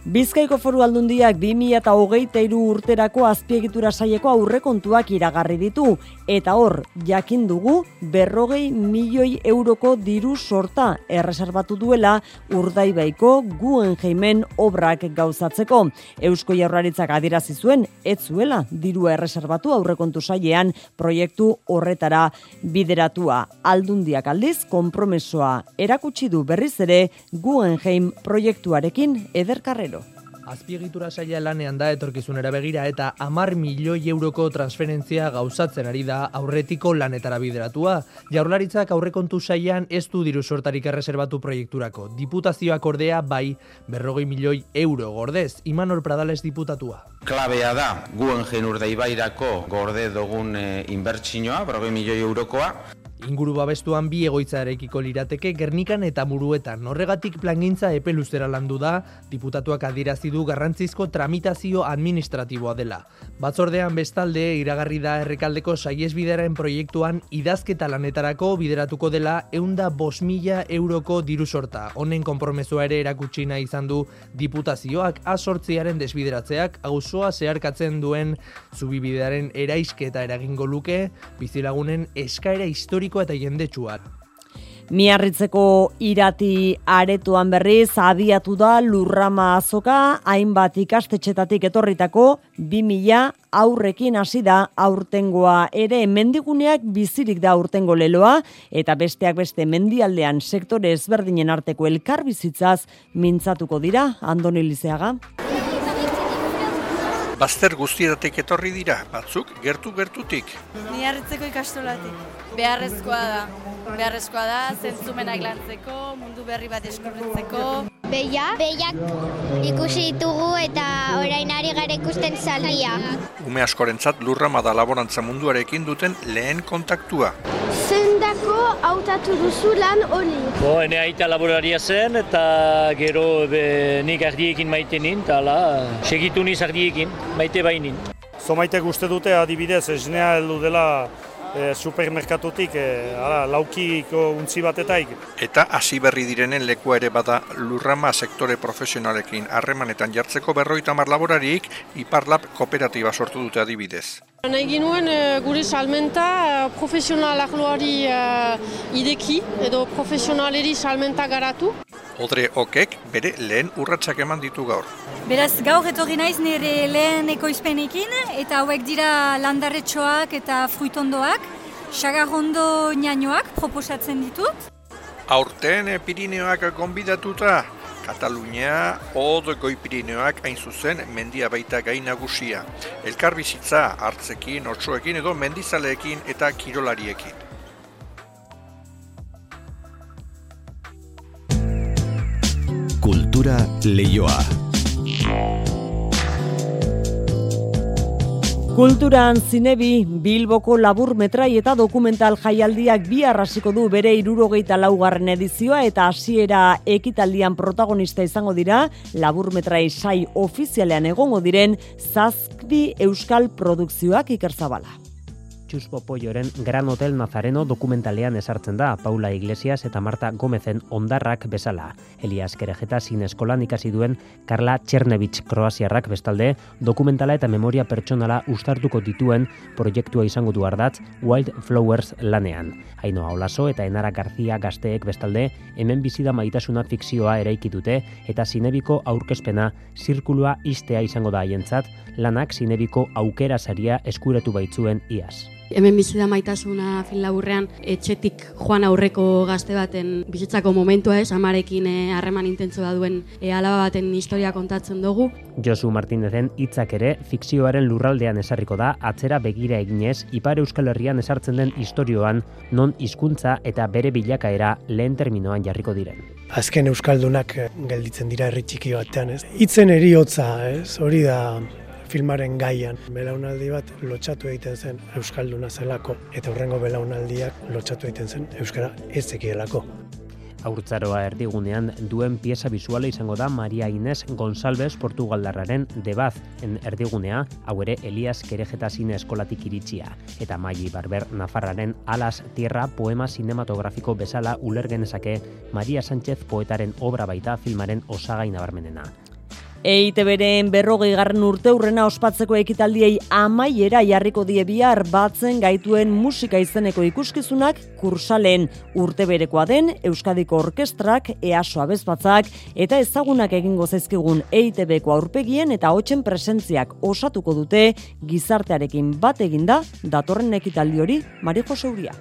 Bizkaiko foru aldundiak 2008 urterako azpiegitura saieko aurrekontuak iragarri ditu, eta hor, jakin dugu, berrogei milioi euroko diru sorta erreserbatu duela urdaibaiko guen jeimen obrak gauzatzeko. Eusko jaurlaritzak adirazi zuen, ez zuela dirua erreserbatu aurrekontu saiean proiektu horretara bideratua. Aldundiak aldiz, kompromesoa erakutsi du berriz ere guen proiektuarekin ederkarrero. Azpiegitura saia lanean da etorkizunera begira eta amar milioi euroko transferentzia gauzatzen ari da aurretiko lanetara bideratua. Jaurlaritzak aurrekontu saian ez du diru sortarik erreserbatu proiekturako. Diputazioak ordea bai berrogei milioi euro gordez. Imanol Pradales diputatua. Klabea da, guen genur daibairako gorde dugun e, inbertsinoa, berrogei milioi eurokoa, Inguru babestuan bi egoitza eraikiko lirateke Gernikan eta Muruetan. Horregatik plangintza epe luzera landu da, diputatuak adirazi du garrantzizko tramitazio administratiboa dela. Batzordean bestalde iragarri da errekaldeko saiesbidearen proiektuan idazketa lanetarako bideratuko dela eunda bos mila euroko diru sorta. Honen konpromesua ere erakutsina izan du diputazioak asortziaren desbideratzeak auzoa zeharkatzen duen zubibidearen eraisketa eragingo luke, bizilagunen eskaera historiko politiko eta jendetsuat. Miarritzeko irati aretoan berriz abiatu da lurrama azoka, hainbat ikastetxetatik etorritako 2000 aurrekin hasi da aurtengoa ere mendiguneak bizirik da aurtengo leloa eta besteak beste mendialdean sektore ezberdinen arteko elkar bizitzaz mintzatuko dira Andoni Lizeaga. Bazter guztietatik etorri dira, batzuk gertu-gertutik. Ni harritzeko ikastolatik. Beharrezkoa da. Beharrezkoa da, zentzumenak lantzeko, mundu berri bat eskorretzeko. Beia, beiak ikusi ditugu eta orain ari gara ikusten zaldia. Ume askorentzat lurra madalaborantza munduarekin duten lehen kontaktua zendako hautatu duzu lan hori? Bo, ene aita laboraria zen eta gero be, nik ardiekin maite nin, eta la, segitu niz ardiekin, maite bainin. Zomaitek uste dute adibidez, esnea heldu dela e, supermerkatutik, e, ala, laukiko untzi batetaik. Eta hasi berri direnen lekua ere bada lurrama sektore profesionalekin harremanetan jartzeko berroita mar laborarik, Iparlab kooperatiba sortu dute adibidez. Nahi ginuen eh, gure salmenta eh, profesional ahloari uh, ideki edo profesionaleri salmenta garatu. Odre okek bere lehen urratsak eman ditu gaur. Beraz gaur etorri naiz nire lehen ekoizpenekin eta hauek dira landarretxoak eta fruitondoak, sagarrondo nianoak proposatzen ditut. Aurten Pirineoak gonbidatuta, Katalunia, Od Goipirineoak hain zuzen mendia baita gai nagusia. Elkar bizitza hartzekin, otsoekin edo mendizaleekin eta kirolariekin. Kultura leioa. Kulturan zinebi Bilboko labur metrai eta dokumental jaialdiak bi arrasiko du bere irurogeita laugarren edizioa eta hasiera ekitaldian protagonista izango dira labur metrai sai ofizialean egongo diren zazkbi euskal produkzioak ikerzabala. Txuspo Poioren Gran Hotel Nazareno dokumentalean esartzen da Paula Iglesias eta Marta Gomezen ondarrak bezala. Elias Kerejeta sin eskolan ikasi duen Karla Txernevich Kroasiarrak bestalde dokumentala eta memoria pertsonala ustartuko dituen proiektua izango du ardatz Wild Flowers lanean. Ainoa Olaso eta Enara Garzia gazteek bestalde hemen bizida maitasuna fikzioa eraiki dute eta sinebiko aurkezpena zirkulua istea izango da haientzat lanak sinebiko aukera saria eskuratu baitzuen iaz. Hemen bizi da maitasuna fin laburrean etxetik joan aurreko gazte baten bizitzako momentua ez, amarekin eh, harreman e, da duen e, alaba baten historia kontatzen dugu. Josu Martinezen hitzak ere fikzioaren lurraldean esarriko da atzera begira eginez Ipar Euskal Herrian esartzen den istorioan non hizkuntza eta bere bilakaera lehen terminoan jarriko diren. Azken Euskaldunak eh, gelditzen dira herri txiki batean, ez? Hitzen eriotza, ez? Hori da filmaren gaian. Belaunaldi bat lotxatu egiten zen Euskalduna zelako, eta horrengo belaunaldiak lotxatu egiten zen Euskara ez zekielako. Aurtzaroa erdigunean duen pieza bisuala izango da Maria Inés González Portugaldarraren debaz en erdigunea, hau ere Elias Kerejeta Zine Eskolatik iritsia, eta Maili Barber Nafarraren Alas Tierra poema sinematografiko bezala ulergenezake Maria Sánchez poetaren obra baita filmaren osagai nabarmenena. EITB-ren berrogei garren urte urrena ospatzeko ekitaldiei amaiera jarriko die bihar batzen gaituen musika izeneko ikuskizunak kursalen urte berekoa den Euskadiko Orkestrak, EASO Abezbatzak eta ezagunak egingo zaizkigun EITB-ko aurpegien eta hotzen presentziak osatuko dute gizartearekin bat eginda datorren ekitaldi hori Marijo Seuria.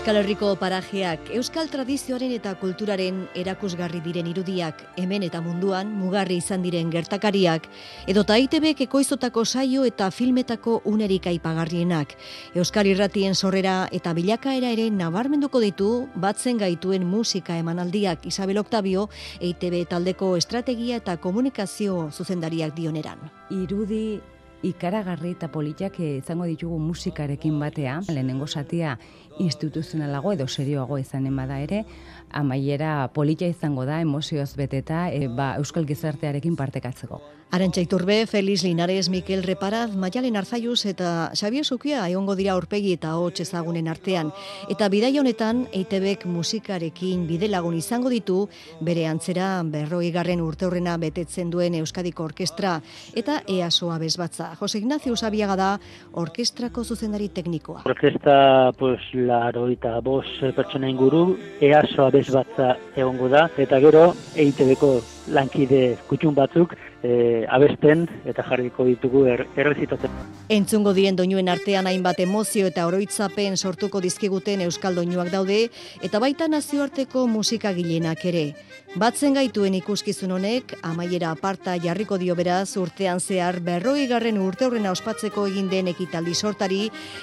Euskal Herriko parajeak, Euskal tradizioaren eta kulturaren erakusgarri diren irudiak, hemen eta munduan, mugarri izan diren gertakariak, edo taitebek ekoizotako saio eta filmetako unerik aipagarrienak. Euskal Irratien sorrera eta bilakaera ere nabarmenduko ditu, batzen gaituen musika emanaldiak Isabel Octavio, EITB taldeko estrategia eta komunikazio zuzendariak dioneran. Irudi ikaragarri eta politiak izango ditugu musikarekin batea, lehenengo satia instituzionalago edo serioago izanen bada ere, amaiera politia izango da emozioz beteta e, ba, Euskal Gizartearekin partekatzeko. Arantxa Iturbe, Feliz Linares, Mikel Reparaz, Maialen Arzaiuz eta Xabier Zukia egongo dira aurpegi eta hotx ezagunen artean. Eta bidai honetan, EITBek musikarekin bidelagun izango ditu, bere antzera berroi garren urte horrena betetzen duen Euskadiko Orkestra eta EASOa bezbatza. Jose Ignacio Usabiaga da orkestrako zuzendari teknikoa. Orkestra, pues, laro eta bos pertsona inguru, EASOa bezbatza egongo da, eta gero EITBko lankide kutxun batzuk e, abesten eta jarriko ditugu er, errezitatzen. Entzungo dien doinuen artean hainbat emozio eta oroitzapen sortuko dizkiguten euskal doinuak daude eta baita nazioarteko musika gilenak ere. Batzen gaituen ikuskizun honek, amaiera aparta jarriko dio beraz urtean zehar berroi garren urte horrena ospatzeko egin den ekitaldi sortari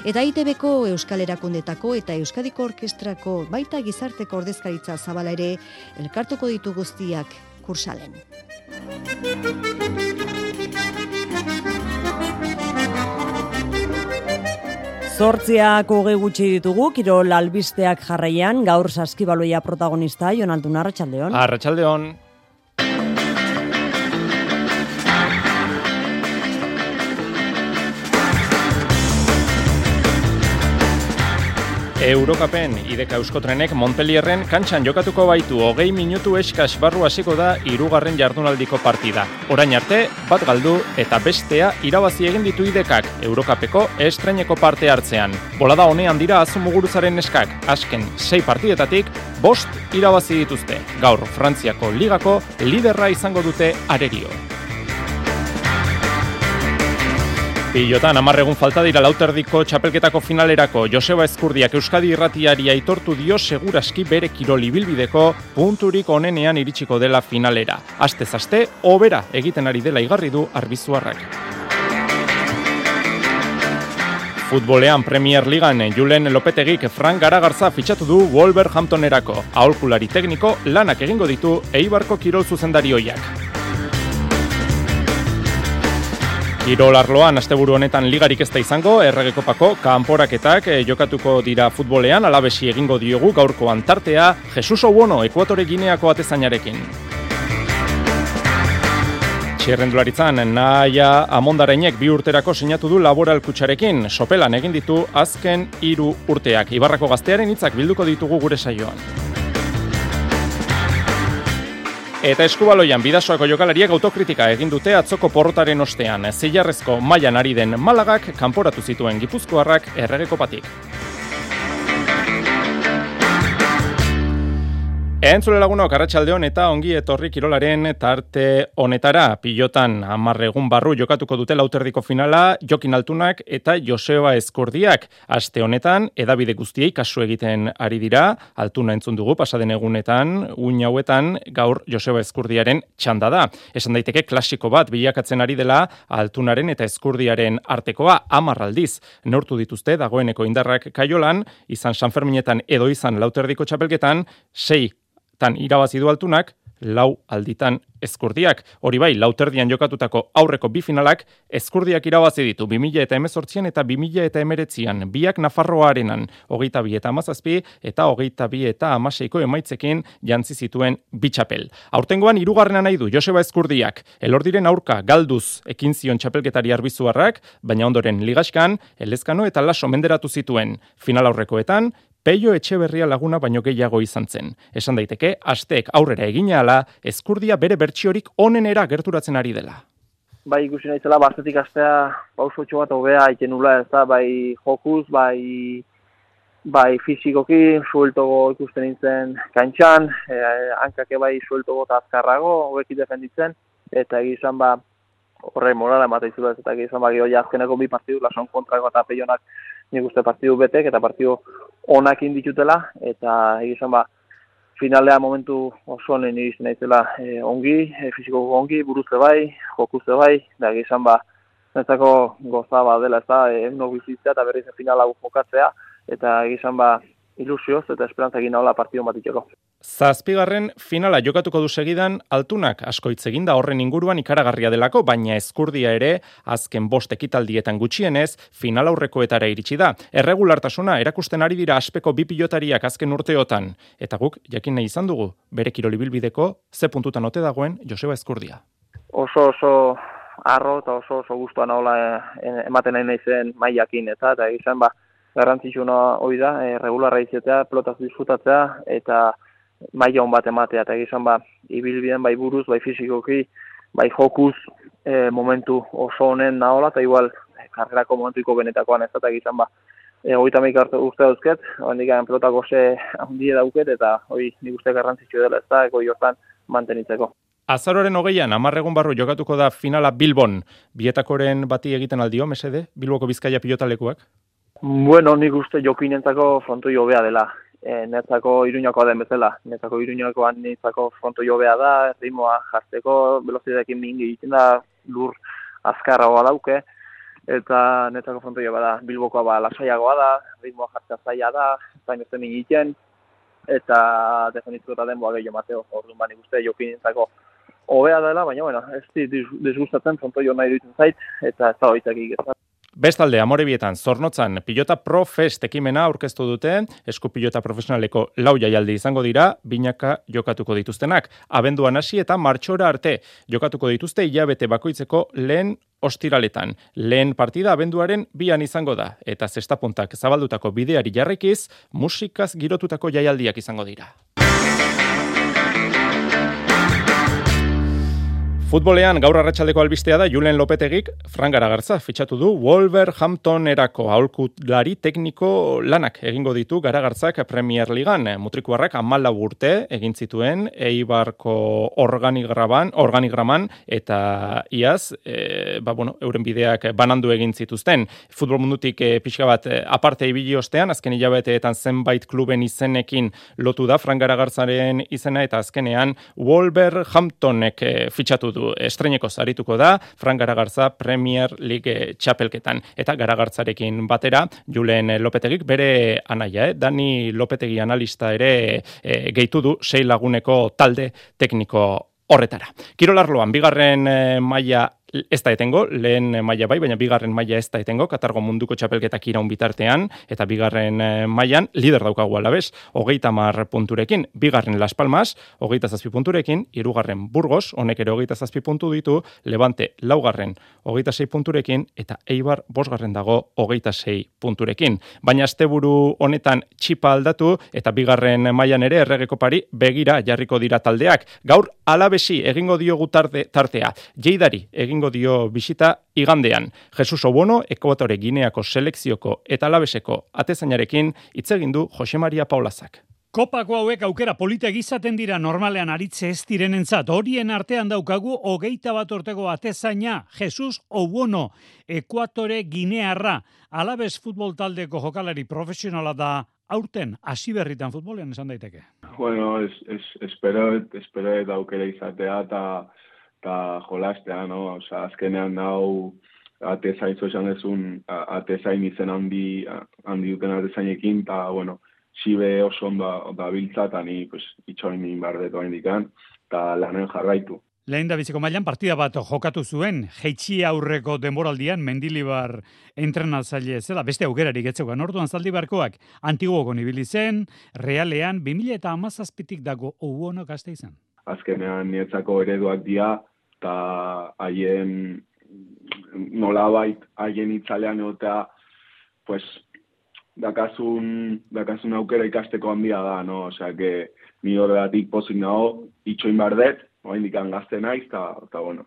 eta ITBko Euskal Erakundetako eta Euskadiko Orkestrako baita gizarteko ordezkaritza zabala ere elkartuko ditu guztiak kursalen. Zortziak hoge gutxi ditugu, kirol albisteak jarraian, gaur saskibaloia protagonista, Jonaldun Arratxaldeon. Arratxaldeon. Eurokapen ideka euskotrenek Montpellierren kantxan jokatuko baitu hogei minutu eskas barru hasiko da irugarren jardunaldiko partida. Orain arte, bat galdu eta bestea irabazi egin ditu idekak Eurokapeko estreneko parte hartzean. Bolada honean dira azumuguruzaren eskak, asken sei partidetatik, bost irabazi dituzte. Gaur Frantziako ligako liderra izango dute arerio. Pilotan, amarregun falta dira lauterdiko txapelketako finalerako Joseba Eskurdiak Euskadi irratiari aitortu dio seguraski bere kiroli bilbideko punturik onenean iritsiko dela finalera. Aste zaste, obera egiten ari dela igarri du arbizuarrak. Futbolean Premier Ligan Julen Lopetegik Frank Garagarza fitxatu du Wolverhamptonerako. Aholkulari tekniko lanak egingo ditu Eibarko kirol zuzendarioiak. Kirol arloan asteburu honetan ligarik ez da izango, erregekopako kanporaketak eh, jokatuko dira futbolean, alabesi egingo diogu gaurko antartea, Jesus Obono, Ekuatore Gineako atezainarekin. Txerrendularitzan, naia amondareinek bi urterako sinatu du laboral kutsarekin, sopelan egin ditu azken hiru urteak. Ibarrako gaztearen hitzak bilduko ditugu gure saioan. Eta eskubaloian bidasoako jokalariak autokritika egin dute atzoko porrotaren ostean. Zeilarrezko mailan ari den Malagak kanporatu zituen Gipuzkoarrak erregeko patik. Entzule lagunok, arratsaldeon eta ongi etorri kirolaren tarte honetara. Pilotan amarregun barru jokatuko dute lauterdiko finala, Jokin Altunak eta Joseba Eskordiak. Aste honetan, edabide guztiei kasu egiten ari dira, Altuna entzun dugu pasaden egunetan, uin hauetan gaur Joseba Eskurdiaren txanda da. Esan daiteke klasiko bat bilakatzen ari dela Altunaren eta Eskurdiaren artekoa amarraldiz. Nortu dituzte dagoeneko indarrak kaiolan, izan Sanferminetan edo izan lauterdiko txapelketan, sei tan irabazi du altunak, lau alditan eskurdiak. Hori bai, lauterdian jokatutako aurreko bi finalak eskurdiak irabazi ditu 2000 eta emezortzian eta 2000 eta emeretzian. Biak Nafarroarenan, hogeita bi eta amazazpi eta hogeita bi eta amaseiko emaitzekin jantzi zituen bitxapel. Aurtengoan irugarrena nahi du Joseba Eskurdiak, elordiren aurka galduz ekin zion txapelketari arbizuarrak, baina ondoren ligaskan, elezkano eta laso menderatu zituen final aurrekoetan, Peio Etxeberria laguna baino gehiago izan zen. Esan daiteke, asteek aurrera egina ala, eskurdia bere bertsiorik onenera gerturatzen ari dela. Bai ikusi nahi zela, bastetik astea pauso bat hobea egiten nula, ez da, bai jokuz, bai, bai fizikoki, sueltogo ikusten nintzen kantxan, e, hankake bai sueltogo eta azkarrago, hobeki defenditzen, eta egizan ba, horre morala emate izula ez eta gizan bagi hori azkeneko bi partidu, lason kontrako eta peionak nik uste partidu betek eta partidu onak inditutela eta egizan ba finalea momentu oso honen iristen naizela e, ongi, e, fiziko ongi, buruzte bai, jokuzte bai, da egizan ba netzako goza ba dela ez da, e, bizitzea eta berriz finala jokatzea eta egizan ba ilusioz eta esperantza egin nahola partidu bat Zazpigarren finala jokatuko du segidan altunak asko hitz da horren inguruan ikaragarria delako, baina eskurdia ere azken bost ekitaldietan gutxienez final aurrekoetara iritsi da. Erregulartasuna erakusten ari dira aspeko bi pilotariak azken urteotan eta guk jakin nahi izan dugu bere kiroli bilbideko ze puntutan ote dagoen Joseba Eskurdia. Oso oso arro eta oso oso gustuan hola eh, ematen nahi naizen mailakin eta eta izan ba garrantzitsuna hori da, e, regularra izatea, pelotaz disfrutatzea, eta maila hon bat ematea, eta egizan ba, ibilbiden bai buruz, bai fizikoki, bai jokuz e, momentu oso honen nahola, eta igual karrerako momentuiko benetakoan ez, eta egizan ba, e, hori tamik uste dauzket, hori nik pelotako ze handie dauket, eta hori nik uste garrantzitsu dela ez da, eko jortan mantenitzeko. Azaroren hogeian, amarregun barru jokatuko da finala Bilbon. Bietakoren bati egiten aldio, mesede? Bilboko bizkaia pilotalekuak? Bueno, nik uste jokinentzako fronto jobea dela. E, netzako iruñakoa den bezala. Netzako iruñakoan netzako fronto jobea da, ritmoa jartzeko, velozidekin mingi egiten da, lur azkarra dauke, eta netzako fronto jobea da. Bilbokoa ba, lasaiagoa da, ritmoa jartzea zaila da, zain ez min egiten, eta definitzko eta denboa gehiago mateo. Orduan ba, nik uste jokinentzako hobea dela, baina, bueno, ez di disgustatzen fronto jo nahi dutzen zait, eta ez da horitzak Bestalde, amorebietan, zornotzan, pilota pro fest ekimena aurkeztu dute, esku pilota profesionaleko lau jaialdi izango dira, binaka jokatuko dituztenak. Abenduan hasi eta martxora arte jokatuko dituzte hilabete bakoitzeko lehen ostiraletan. Lehen partida abenduaren bian izango da, eta zestapuntak zabaldutako bideari jarrekiz, musikaz girotutako jaialdiak izango dira. Futbolean gaur arratsaldeko albistea da Julen Lopetegik Fran Garagartza fitxatu du Wolverhamptonerako aholkulari tekniko lanak egingo ditu Garagartzak Premier Ligan. Mutrikuarrak 14 urte egin zituen Eibarko organigraban, organigraman eta iaz e, ba, bueno, euren bideak banandu egin zituzten. Futbol mundutik e, pixka bat e, aparte ibili ostean azken hilabeteetan zenbait kluben izenekin lotu da Fran Garagartzaren izena eta azkenean Wolverhamptonek e, fitxatu du estreneko zarituko da Fran Garagartza Premier League txapelketan. Eta Garagartzarekin batera, Julen Lopetegik bere anaia, eh? Dani Lopetegi analista ere e, gehitu du sei laguneko talde tekniko horretara. Kirolarloan, bigarren e, maila ez da etengo, lehen maila bai, baina bigarren maila ez da etengo, Katargo munduko txapelketak iraun bitartean, eta bigarren eh, mailan lider daukagu alabez, hogeita mar punturekin, bigarren Las Palmas, hogeita zazpi punturekin, irugarren Burgos, honek ere hogeita zazpi puntu ditu, Levante laugarren, hogeita sei punturekin, eta Eibar bosgarren dago hogeita sei punturekin. Baina asteburu honetan txipa aldatu, eta bigarren mailan ere erregeko pari begira jarriko dira taldeak. Gaur alabesi egingo diogu tartea, jeidari egin egingo dio bisita igandean. Jesus Obono, Ekuatore Gineako selekzioko eta labeseko atezainarekin hitz egin du Jose Maria Paulazak. Kopako hauek aukera politek izaten dira normalean aritze ez direnentzat. Horien artean daukagu hogeita bat ortego atezaina, Jesus Obono, Ekuatore Ginearra, alabez futbol taldeko jokalari profesionala da aurten hasi berritan futbolean esan daiteke. Bueno, es, es, espero, espero eta aukera izatea eta eta jolastea, no? Osa, azkenean nau atezain zoizan ezun, atezain izen handi, handi duten atezainekin, eta, bueno, sibe oso ondo da biltza, eta ni, pues, itxoin nien bardetu hain dikan, eta lanen jarraitu. Lehen da biziko mailan partida bat jokatu zuen, jeitsi aurreko denboraldian mendilibar entrenatzaile zela, beste aukerarik etzeukan orduan zaldibarkoak antiguoko nibili zen, realean 2000 eta amazazpitik dago ouono gazte izan. Azkenean nietzako ereduak dia, eta haien nolabait haien itzalean eta pues dakasun, dakasun aukera ikasteko handia da, no? Osea, que ni horregatik pozik nago, itxoin bardet, oa indikan gazte naiz, eta, bueno,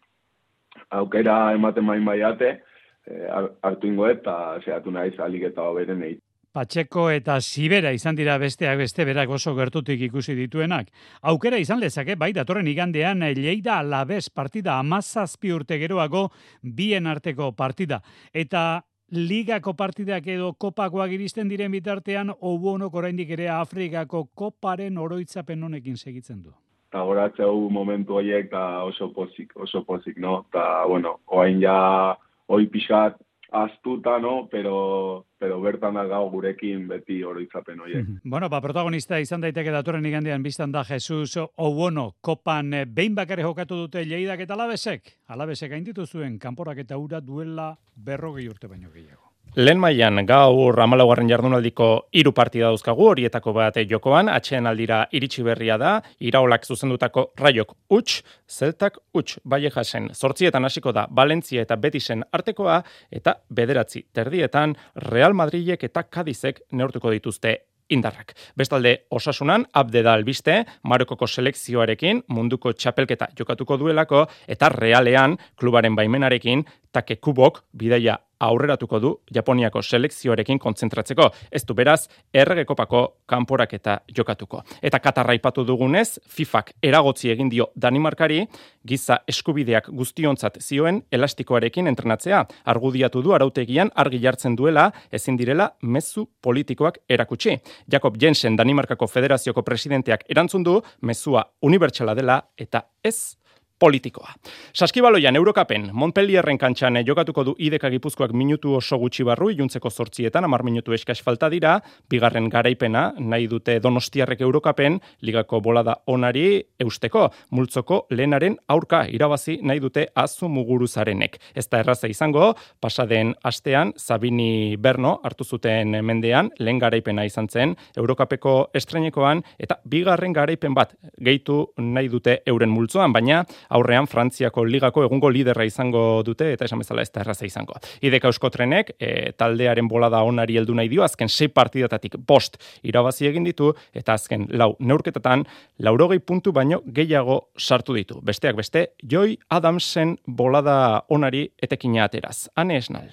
aukera ematen main baiate, e, hartu ingo eta zeatu naiz alik eta oberen egin. Patxeko eta Sibera izan dira besteak beste berak oso gertutik ikusi dituenak. Aukera izan lezake, bai, datorren igandean Lleida Alabez partida amazazpi urte geroago bien arteko partida. Eta ligako partidak edo kopakoak iristen diren bitartean, obonok oraindik ere Afrikako koparen oroitzapen honekin segitzen du. Eta horatzeu momentu horiek oso pozik, oso pozik, no? Eta, bueno, oain ja, oi pixat, astuta, no? Pero, pero bertan da gau gurekin beti oroitzapen horiek. Bueno, ba, protagonista izan daiteke datorren igandean biztan da Jesus Owono kopan eh, behin bakare jokatu dute leidak eta alabesek. Alabesek hainditu zuen kanporak eta ura duela berrogei urte baino gehiago. Lehen mailan gaur amalaugarren jardunaldiko hiru partida dauzkagu horietako bat jokoan, atxeen aldira iritsi berria da, iraolak zuzendutako raiok uts, zeltak uts, bai jasen, sortzietan hasiko da Valentzia eta Betisen artekoa, eta bederatzi terdietan Real Madridek eta Kadizek neurtuko dituzte indarrak. Bestalde, osasunan, abde da albiste, Marokoko selekzioarekin, munduko txapelketa jokatuko duelako, eta realean, klubaren baimenarekin, take kubok, bidaia aurreratuko du Japoniako selekzioarekin kontzentratzeko. Ez du beraz, erregekopako kanporak eta jokatuko. Eta katarra ipatu dugunez, FIFAk eragotzi egin dio Danimarkari, giza eskubideak guztionzat zioen elastikoarekin entrenatzea. Argudiatu du arautegian argi jartzen duela, ezin direla mezu politikoak erakutsi. Jakob Jensen Danimarkako Federazioko presidenteak erantzun du, mezua unibertsala dela eta ez politikoa. Saskibaloian Eurokapen, Montpellierren kantxan jokatuko du ideka gipuzkoak minutu oso gutxi barru, juntzeko sortzietan, amar minutu eskas falta dira, bigarren garaipena, nahi dute donostiarrek Eurokapen, ligako bolada onari eusteko, multzoko lehenaren aurka irabazi nahi dute azu muguruzarenek. Ez da erraza izango, pasaden astean, Sabini Berno hartu zuten mendean, lehen garaipena izan zen, Eurokapeko estrenekoan, eta bigarren garaipen bat gehitu nahi dute euren multzoan, baina aurrean Frantziako ligako egungo liderra izango dute eta esan bezala ez da erraza izango. Ideka eusko trenek e, taldearen bolada onari heldu nahi dio, azken sei partidatatik bost irabazi egin ditu eta azken lau neurketatan laurogei puntu baino gehiago sartu ditu. Besteak beste, Joy Adamsen bolada onari etekina ateraz. Hane esnal.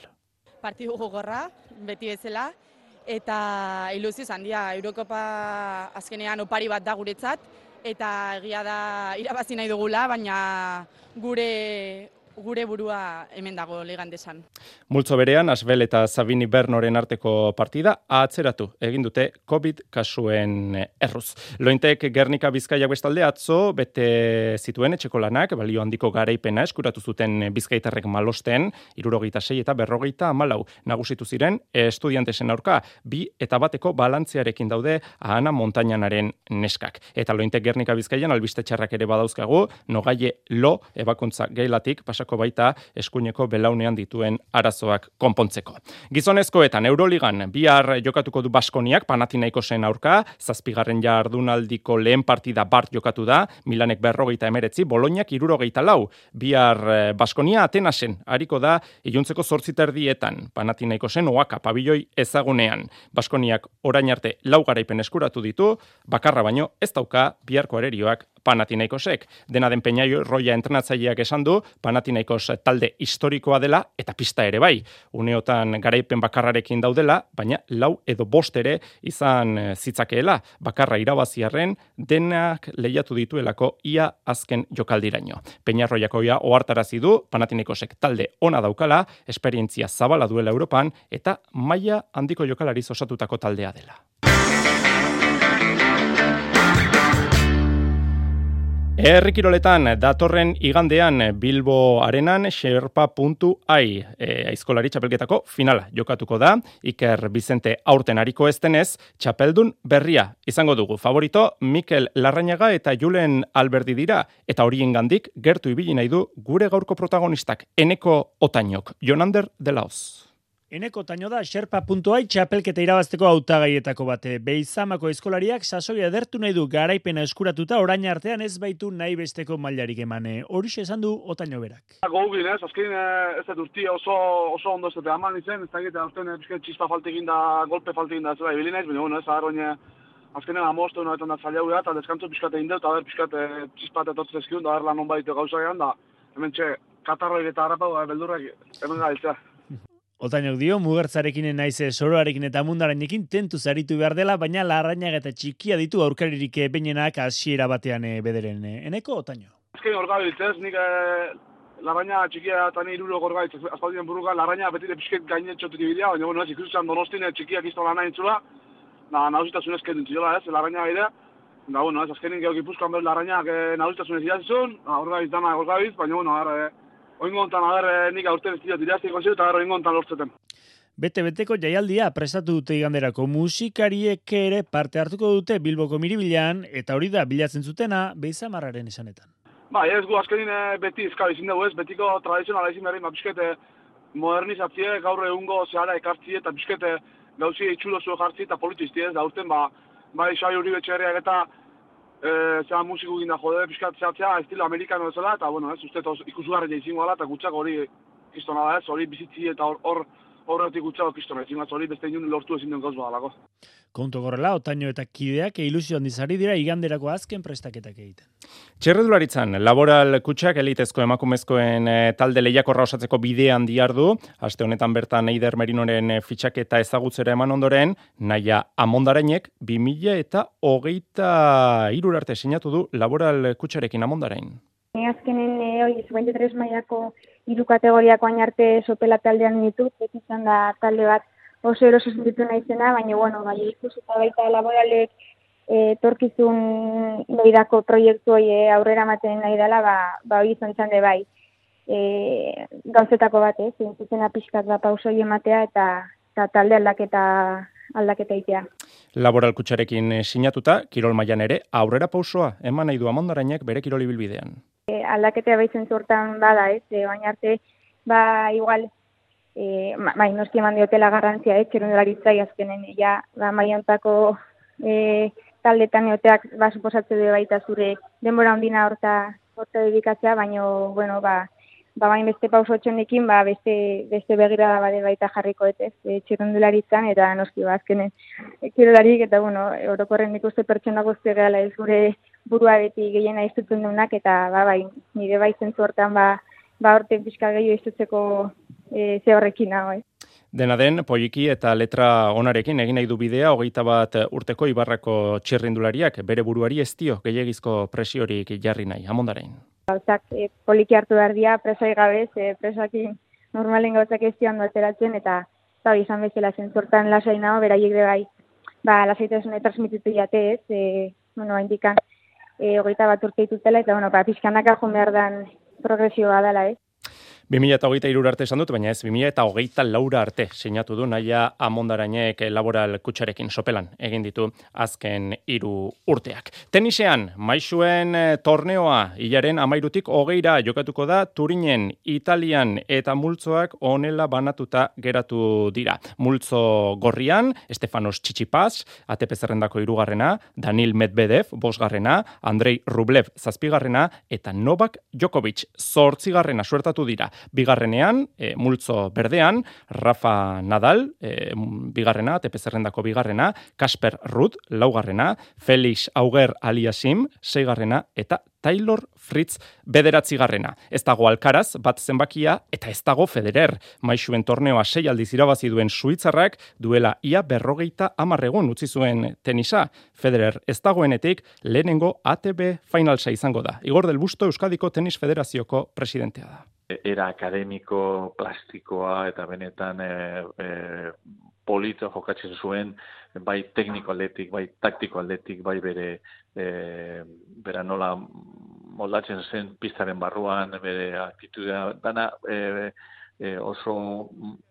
Partidu gogorra, beti bezala, eta iluzio handia Eurokopa azkenean opari bat da guretzat, eta egia da irabazi nahi dugula, baina gure gure burua hemen dago legan desan. Multzo berean, Asbel eta Sabini Bernoren arteko partida, atzeratu egin dute COVID kasuen erruz. Lointek Gernika Bizkaia bestalde atzo, bete zituen etxeko lanak, balio handiko garaipena eskuratu zuten Bizkaitarrek malosten, irurogeita sei eta berrogeita amalau nagusitu ziren, estudiantesen aurka, bi eta bateko balantziarekin daude ahana montañanaren neskak. Eta lointek Gernika Bizkaian albiste txarrak ere badauzkagu, nogaie lo ebakuntza geilatik pasak baita eskuineko belaunean dituen arazoak konpontzeko. Gizonezkoetan Euroligan bihar jokatuko du Baskoniak Panathinaikosen aurka, zazpigarren jardunaldiko lehen partida bart jokatu da, Milanek berrogeita emeretzi, Boloniak irurogeita lau, bihar eh, Baskonia Atenasen, hariko da, iluntzeko zortziterdietan, Panathinaikosen oaka pabilloi ezagunean. Baskoniak orain arte lau garaipen eskuratu ditu, bakarra baino ez dauka biharko arerioak Panathinaikosek. Dena den peinaio roia entrenatzaileak esan du, Panathinaikos talde historikoa dela eta pista ere bai. Uneotan garaipen bakarrarekin daudela, baina lau edo bost ere izan eh, zitzakeela. Bakarra irabaziarren denak lehiatu dituelako ia azken jokaldiraino. Peñarroiako ia ohartarazi du Panathinaikosek talde ona daukala, esperientzia zabala duela Europan eta maila handiko jokalariz osatutako taldea dela. Errikiroletan, datorren igandean Bilbo Arenan Sherpa.ai e, aizkolari txapelketako finala jokatuko da. Iker Bizente aurten hariko estenez, txapeldun berria izango dugu. Favorito, Mikel Larrañaga eta Julen Alberdi dira. Eta horien gandik, gertu ibili nahi du gure gaurko protagonistak. Eneko Otainok, Jonander de Laos. Eneko taino da Sherpa.ai txapelketa irabazteko hautagaietako bate. Beizamako eskolariak sasoi edertu nahi du garaipena eskuratuta orain artean ez baitu nahi besteko mailarik emane. Horixe esan du otaino berak. Gogin ez, azken ez dut urti oso, oso ondo ez dut eman izan, ez da gita azken txispa faltekin da, golpe faltekin da, zera, ibili naiz, baina bueno, ez aharroin azkenean amostu nahi da zailau eta deskantzu pixkate indel, eta ber pixkate txispa eta totzen ezkiun, da lan honbait gauza gehan, da hemen txe, katarroik eta harrapau, beldurrak, hemen gailtzea. Otainok dio, mugertzarekin naiz soroarekin eta mundaranekin tentu zaritu behar dela, baina larrainak eta txikia ditu aurkaririk benenak hasiera batean e, bederen. E, eneko, otaino? Ezken orgabiltz ez, nik e, larraina txikia eta ni iruro gorgaitz, azpaldien buruka, larraina betire pixket gaine txotu dibidea, baina bueno, ez ikusten donostin txikiak iztola nahi intzula, na, nauzitasun ezken dintziola ez, larraina bide, da bueno, ez azkenin geho gipuzkoan behar larrainak e, nauzitasun ez idazizun, orgabiltz dana orgabiltz, baina bueno, ara, e, oingontan agar eh, nik aurten ez dira diraztik konzio eta agar oingontan lortzeten. Bete-beteko jaialdia prestatu dute iganderako musikariek ere parte hartuko dute Bilboko miribilan eta hori da bilatzen zutena beizamarraren esanetan. Ba, ez gu azkenin eh, beti izkal izin dugu ez, betiko tradizionala izin berri, ma biskete modernizatzie gaur egungo zehara ekartzi eta biskete gauzi itxulo zuen jartzi eta politizti ez, da urten ba, bai xai hori betxerriak eta eh zea musiku ginda jode, pixkat zehatzea, estilo amerikano ezela, eta, bueno, ez, uste, ikusugarri jaizin gara, eta gutxak hori kistona da ez, hori bizitzi eta hor, hor, horretik gutxak kistona, ezin hori beste inun lortu ezin den gauz badalako. Kontu gorrela, otaino eta kideak ilusio handizari dira iganderako azken prestaketak egiten. Txerredularitzan, laboral kutsak elitezko emakumezkoen e, talde lehiakorra osatzeko bidean diardu, aste honetan bertan Eider Merinoren e, fitxaketa ezagutzera eman ondoren, naia amondarainek 2000 eta hogeita irurarte sinatu du laboral kutsarekin amondarain. Ni azkenen e, oi, 23 mailako hiru kategoriako arte sopela taldean ditut, ez izan da talde bat oso eroso sentitu naizena, baina bueno, bai ikusi eta baita laboralek e, torkizun behirako proiektu hori e, aurrera maten nahi dela, ba, ba hori izan txande bai. E, gauzetako bat, ez, eh? zuzena pixkat da pauso ematea eta, eta talde aldaketa aldaketa itea. Laboral kutsarekin sinatuta, kirol mailan ere, aurrera pausoa, eman nahi du amondarainek bere kiroli bilbidean. E, aldaketa baitzen zurtan bada, ez, e, baina arte, ba, igual, e, bai, noski eman diotela garrantzia, ez, txerundelaritza azkenen, ja, ba, maiontako e, taldetan eoteak, ba, suposatze du baita zure denbora ondina horta, horta dedikatzea, baina, bueno, ba, ba, bain beste pauso txonekin, ba, beste, beste begira da bade baita jarriko, ez, e, txerundularitzan, eta noski, ba, azkenen, kirolarik, eta, bueno, eurokorren ikuste pertsona guzti gala ez? Gure burua beti gehiena iztutzen duenak, eta, ba, bai, nire bai zentzu hortan, ba, ba, orten pixka gehiago izutzeko e, ze horrekin nago, eh? Dena den, poiki eta letra onarekin egin nahi du bidea, hogeita bat urteko ibarrako txirrindulariak, bere buruari ez dio gehiagizko presiorik jarri nahi, amondaren. Gauzak, e, poliki hartu behar dia, presai gabez, e, presakin normalen gauzak ez dio ateratzen, eta eta izan bezala zentzortan lasai nago, beraiek de bai, ba, lasaitasun transmititu jate e, bueno, indikan, e, hogeita bat urte ditutela, eta, bueno, ba, pixkanaka jo behar dan progresioa dela, ez. 2008 arte esan dut, baina ez 2008 laura arte sinatu du naia amondarainek laboral kutsarekin sopelan egin ditu azken hiru urteak. Tenisean, maixuen eh, torneoa hilaren amairutik hogeira jokatuko da Turinen, Italian eta multzoak onela banatuta geratu dira. Multzo gorrian, Estefanos Txitzipaz, ATP zerrendako irugarrena, Danil Medvedev, bosgarrena, Andrei Rublev, zazpigarrena, eta Novak Djokovic, zortzigarrena suertatu dira bigarrenean, e, multzo berdean, Rafa Nadal, e, bigarrena, tepezerrendako bigarrena, Kasper Rudd, laugarrena, Felix Auger Aliasim, seigarrena, eta Taylor Fritz bederatzi garrena. Ez dago Alcaraz, bat zenbakia, eta ez dago Federer. Maixuen torneoa sei aldiz irabazi duen suitzarrak, duela ia berrogeita amarregun utzi zuen tenisa. Federer ez dagoenetik, lehenengo ATB finalsa izango da. Igor del Busto Euskadiko Tenis Federazioko presidentea da era akademiko, plastikoa eta benetan e, e, polito jokatzen zuen, bai tekniko aldetik, bai taktiko aldetik, bai bere, e, bera nola moldatzen zen pistaren barruan, bere aktitudea, dana e, e, oso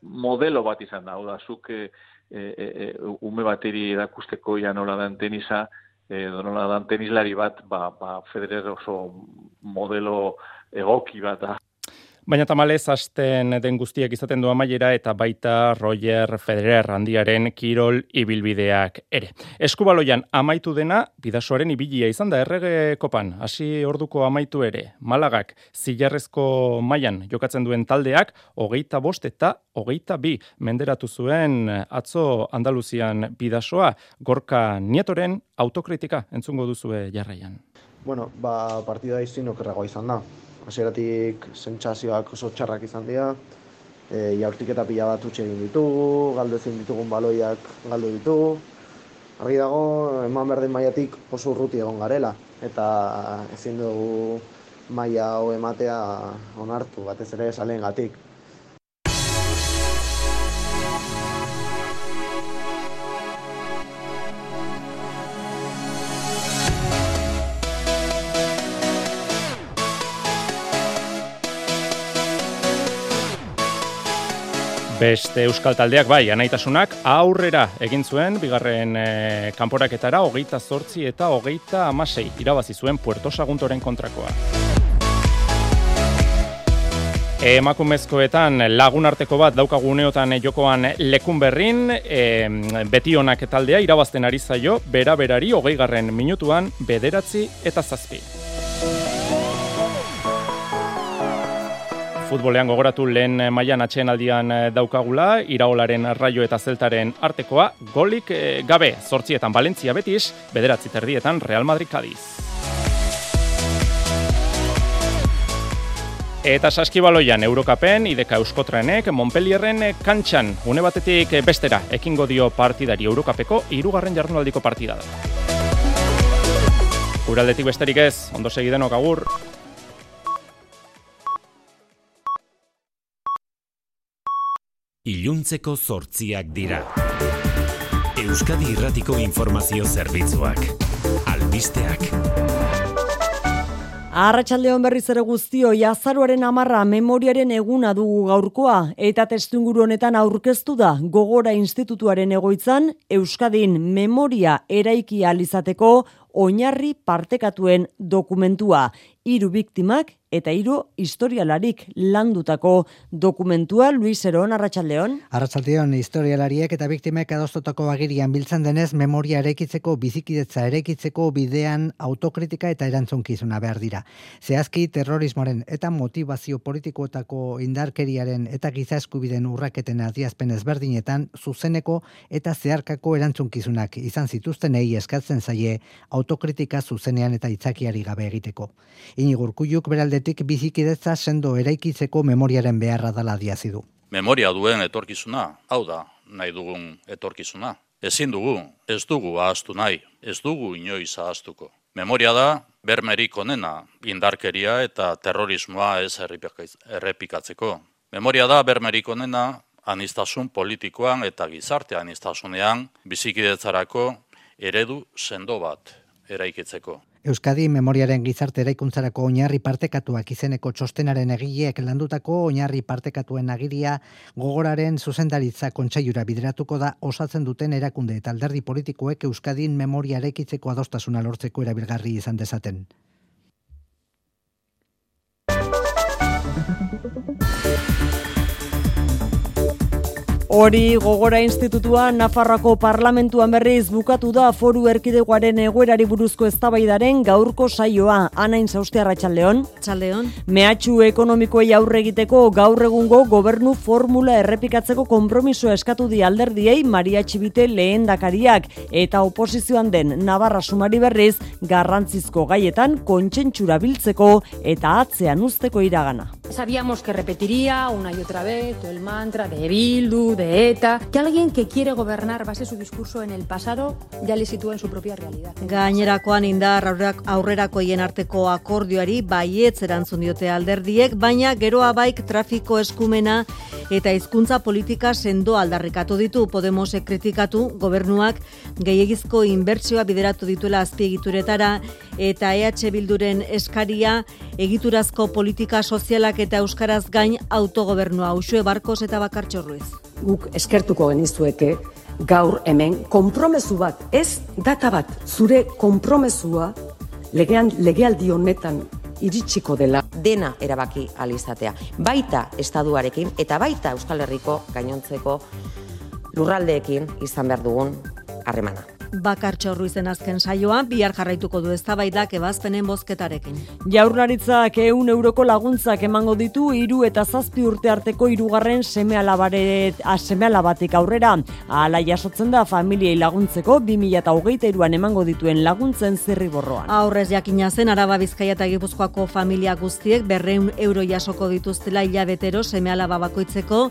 modelo bat izan da, da, zuk e, e, ume bateri erakusteko ja nola dan tenisa, edo nola dan tenislari bat, ba, ba Federer oso modelo egoki bat da. Baina tamalez hasten den guztiak izaten du amaiera eta baita Roger Federer handiaren kirol ibilbideak ere. Eskubaloian amaitu dena bidasoaren ibilia izan da errege kopan, hasi orduko amaitu ere. Malagak zilarrezko mailan jokatzen duen taldeak hogeita bost eta hogeita bi menderatu zuen atzo Andaluzian bidasoa gorka nietoren autokritika entzungo duzue jarraian. Bueno, ba, partida izin okerragoa izan da hasieratik sentsazioak oso txarrak izan dira e, jaurtik eta pila bat utxe egin ditugu, galdu ezin ditugun baloiak galdu ditugu. Argi dago, eman berdin maiatik oso urruti egon garela, eta ezin dugu maia hau ematea onartu, batez ere salen Beste euskal taldeak bai, anaitasunak aurrera egin zuen, bigarren e, kanporaketara, hogeita zortzi eta hogeita amasei, irabazi zuen Puerto Saguntoren kontrakoa. Emakumezkoetan lagun arteko bat daukaguneotan jokoan lekun berrin, e, beti honak taldea irabazten ari zaio, bera berari hogei minutuan bederatzi eta zazpi. Futbolean gogoratu lehen mailan atxeen aldian eh, daukagula, iraolaren raio eta zeltaren artekoa, golik eh, gabe, zortzietan Valentzia Betis, bederatzi terdietan Real Madrid Cadiz. Eta saskibaloian Eurokapen, ideka euskotrenek, Montpellierren kantxan, une batetik bestera, ekingo dio partidari Eurokapeko, irugarren jardunaldiko partida da. Uraldetik besterik ez, ondo segidenok agur. Iluntzeko zortziak dira. Euskadi Irratiko Informazio Zerbitzuak. Albisteak. Arratxaldeon berriz ere guztio, jazaruaren amarra memoriaren eguna dugu gaurkoa, eta testunguru honetan aurkeztu da gogora institutuaren egoitzan, Euskadin memoria eraiki alizateko oinarri partekatuen dokumentua. Hiru biktimak eta hiru historialarik landutako dokumentua Luis Eron Arratsaldeon. Arratsaldeon historialariek eta biktimek adostutako agirian biltzen denez memoria erekitzeko bizikidetza erekitzeko bidean autokritika eta erantzunkizuna behar dira. Zehazki terrorismoaren eta motivazio politikoetako indarkeriaren eta giza eskubiden urraketen adierazpen ezberdinetan zuzeneko eta zeharkako erantzunkizunak izan zituztenei eskatzen zaie autokritika zuzenean eta itzakiari gabe egiteko. Inigurkuiuk beralde aldetik bizikidetza sendo eraikitzeko memoriaren beharra dala diazidu. Memoria duen etorkizuna, hau da, nahi dugun etorkizuna. Ezin dugu, ez dugu ahaztu nahi, ez dugu inoiz ahaztuko. Memoria da, bermerik onena, indarkeria eta terrorismoa ez errepikatzeko. Memoria da, bermerik onena, anistasun politikoan eta gizarte anistasunean bizikidetzarako eredu sendo bat eraikitzeko. Euskadi memoriaren gizarte eraikuntzarako oinarri partekatuak izeneko txostenaren egileek landutako oinarri partekatuen agiria gogoraren zuzendaritza kontsaiura bideratuko da osatzen duten erakunde eta alderdi politikoek Euskadin memoria eraikitzeko adostasuna lortzeko erabilgarri izan dezaten. Hori gogora institutua Nafarrako parlamentuan berriz bukatu da foru erkidegoaren egoerari buruzko eztabaidaren gaurko saioa. Anain zaustea ratxaldeon. Txaldeon. Mehatxu ekonomikoei aurre egiteko gaur egungo gobernu formula errepikatzeko konpromiso eskatu di alderdiei Maria Txibite lehen dakariak eta oposizioan den Navarra sumari berriz garrantzizko gaietan kontsentsura biltzeko eta atzean usteko iragana. Sabíamos que repetiría una y otra vez el mantra de Bildu, de ETA, que alguien que quiere gobernar base su discurso en el pasado ya le sitúa en su propia realidad. Gainerakoan indar aurrerako hien arteko akordioari baietz erantzun diote alderdiek, baina geroa baik trafiko eskumena eta hizkuntza politika sendo aldarrikatu ditu Podemosek kritikatu gobernuak gehiegizko inbertsioa bideratu dituela azpiegituretara eta EH Bilduren eskaria egiturazko politika sozialak eta euskaraz gain autogobernua usue barkos eta bakartxo ruiz. Guk eskertuko genizueke gaur hemen konpromesu bat, ez data bat, zure konpromesua legean legealdi honetan iritsiko dela. Dena erabaki alizatea. Baita estaduarekin eta baita Euskal Herriko gainontzeko lurraldeekin izan behar dugun harremana. Bakar txorru izen azken saioa, bihar jarraituko du eztabaidak ebazpenen bozketarekin. Jaurlaritzak eun euroko laguntzak emango ditu hiru eta zazpi urte arteko hirugarren seme seme alabatik aurrera. Hala jasotzen da familiei laguntzeko 2023an emango dituen laguntzen zirriborroan. Aurrez jakina zen Araba Bizkaia eta Gipuzkoako familia guztiek berreun euro jasoko dituztela hilabetero seme alaba bakoitzeko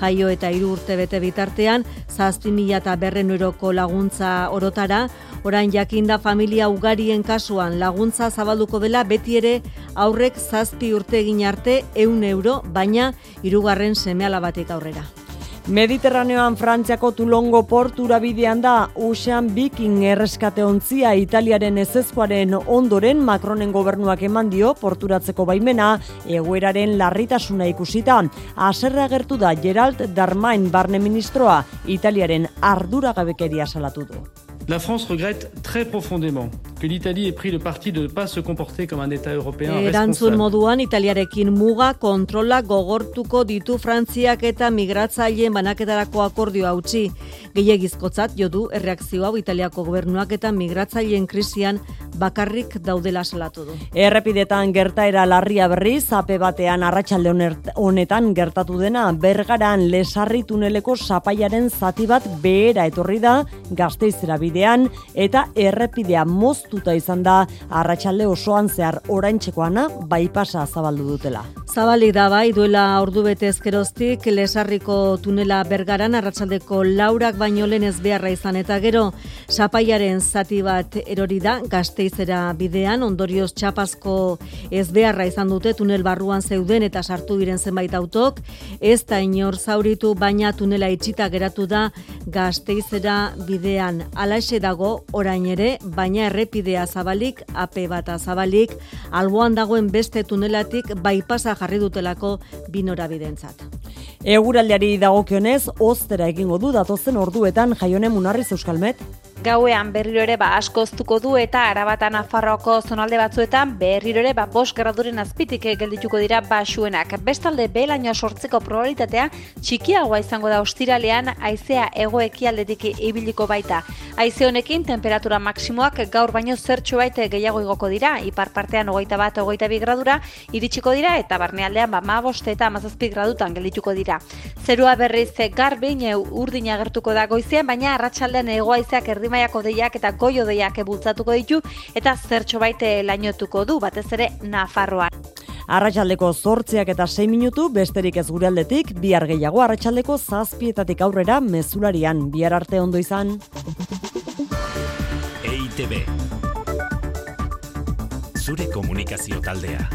jaio eta hiru urte bete bitartean, zazpi mila eta berren euroko laguntza orotara, orain jakinda familia ugarien kasuan laguntza zabalduko dela beti ere aurrek zazpi urte egin arte eun euro, baina hirugarren seme batik aurrera. Mediterraneoan Frantziako Tulongo portura bidean da Ocean Viking erreskate ontzia Italiaren ezezkoaren ondoren Macronen gobernuak eman dio porturatzeko baimena egoeraren larritasuna ikusita. Aserra gertu da Gerald Darmain barne ministroa Italiaren arduragabekeria salatu du. La France regrette très profondément que l'Italie ait pris le parti de ne pas se comporter comme un État européen Erantzun moduan Italiarekin muga kontrola gogortuko ditu Frantziak eta migratzaileen banaketarako akordio utzi. Gehiegizkotzat jo du erreakzio hau Italiako gobernuak eta migratzaileen krisian bakarrik daudela salatu du. Errepidetan gertaera larria berri zape batean arratsalde honetan gertatu dena Bergaran lesarri tuneleko zapaiaren zati bat behera etorri da Gasteizera bidean eta errepidea moztuta izan da. Arratsalde osoan zehar oraintzekoana baipasa zabaldu dutela. Zabali da bai duela ordu bete ezkeroztik lesarriko tunela Bergaran arratsaldeko laurak baino lehen ez beharra izan eta gero zapaiaren zati bat erori da Gasteizera bidean ondorioz txapazko ez beharra izan dute tunel barruan zeuden eta sartu diren zenbait autok. Ez da inor zauritu baina tunela itxita geratu da Gasteizera bidean. Alaxe dago orain ere baina errepidea zabalik ape bata zabalik alboan dagoen beste tunelatik baipasa jarri dutelako binora bidentzat. Eguraldiari dagokionez, oztera egingo du datozen orduetan jaionen munarriz euskalmet. Gauean berriro ere ba askoztuko du eta arabatan afarroako zonalde batzuetan berriro ere ba bost graduren azpitik geldituko dira basuenak. Bestalde belaino sortzeko probabilitatea txikiagoa izango da ostiralean haizea egoekialdetik ibiliko baita. Haize honekin temperatura maksimoak gaur baino zertxo baite gehiago igoko dira, ipar partean hogeita bat, hogeita bi gradura iritsiko dira eta barnealdean ba maboste eta mazazpi gradutan geldituko dira. Zerua berriz garbin urdina agertuko da goizean, baina arratsaldean egoaizeak erdi erdimaiako deiak eta goio deiak bultzatuko ditu eta zertxo baite lainotuko du batez ere Nafarroan. Arratxaldeko zortziak eta 6 minutu, besterik ez gure aldetik, bihar gehiago arratsaldeko zazpietatik aurrera mezularian, bihar arte ondo izan. EITB Zure komunikazio taldea.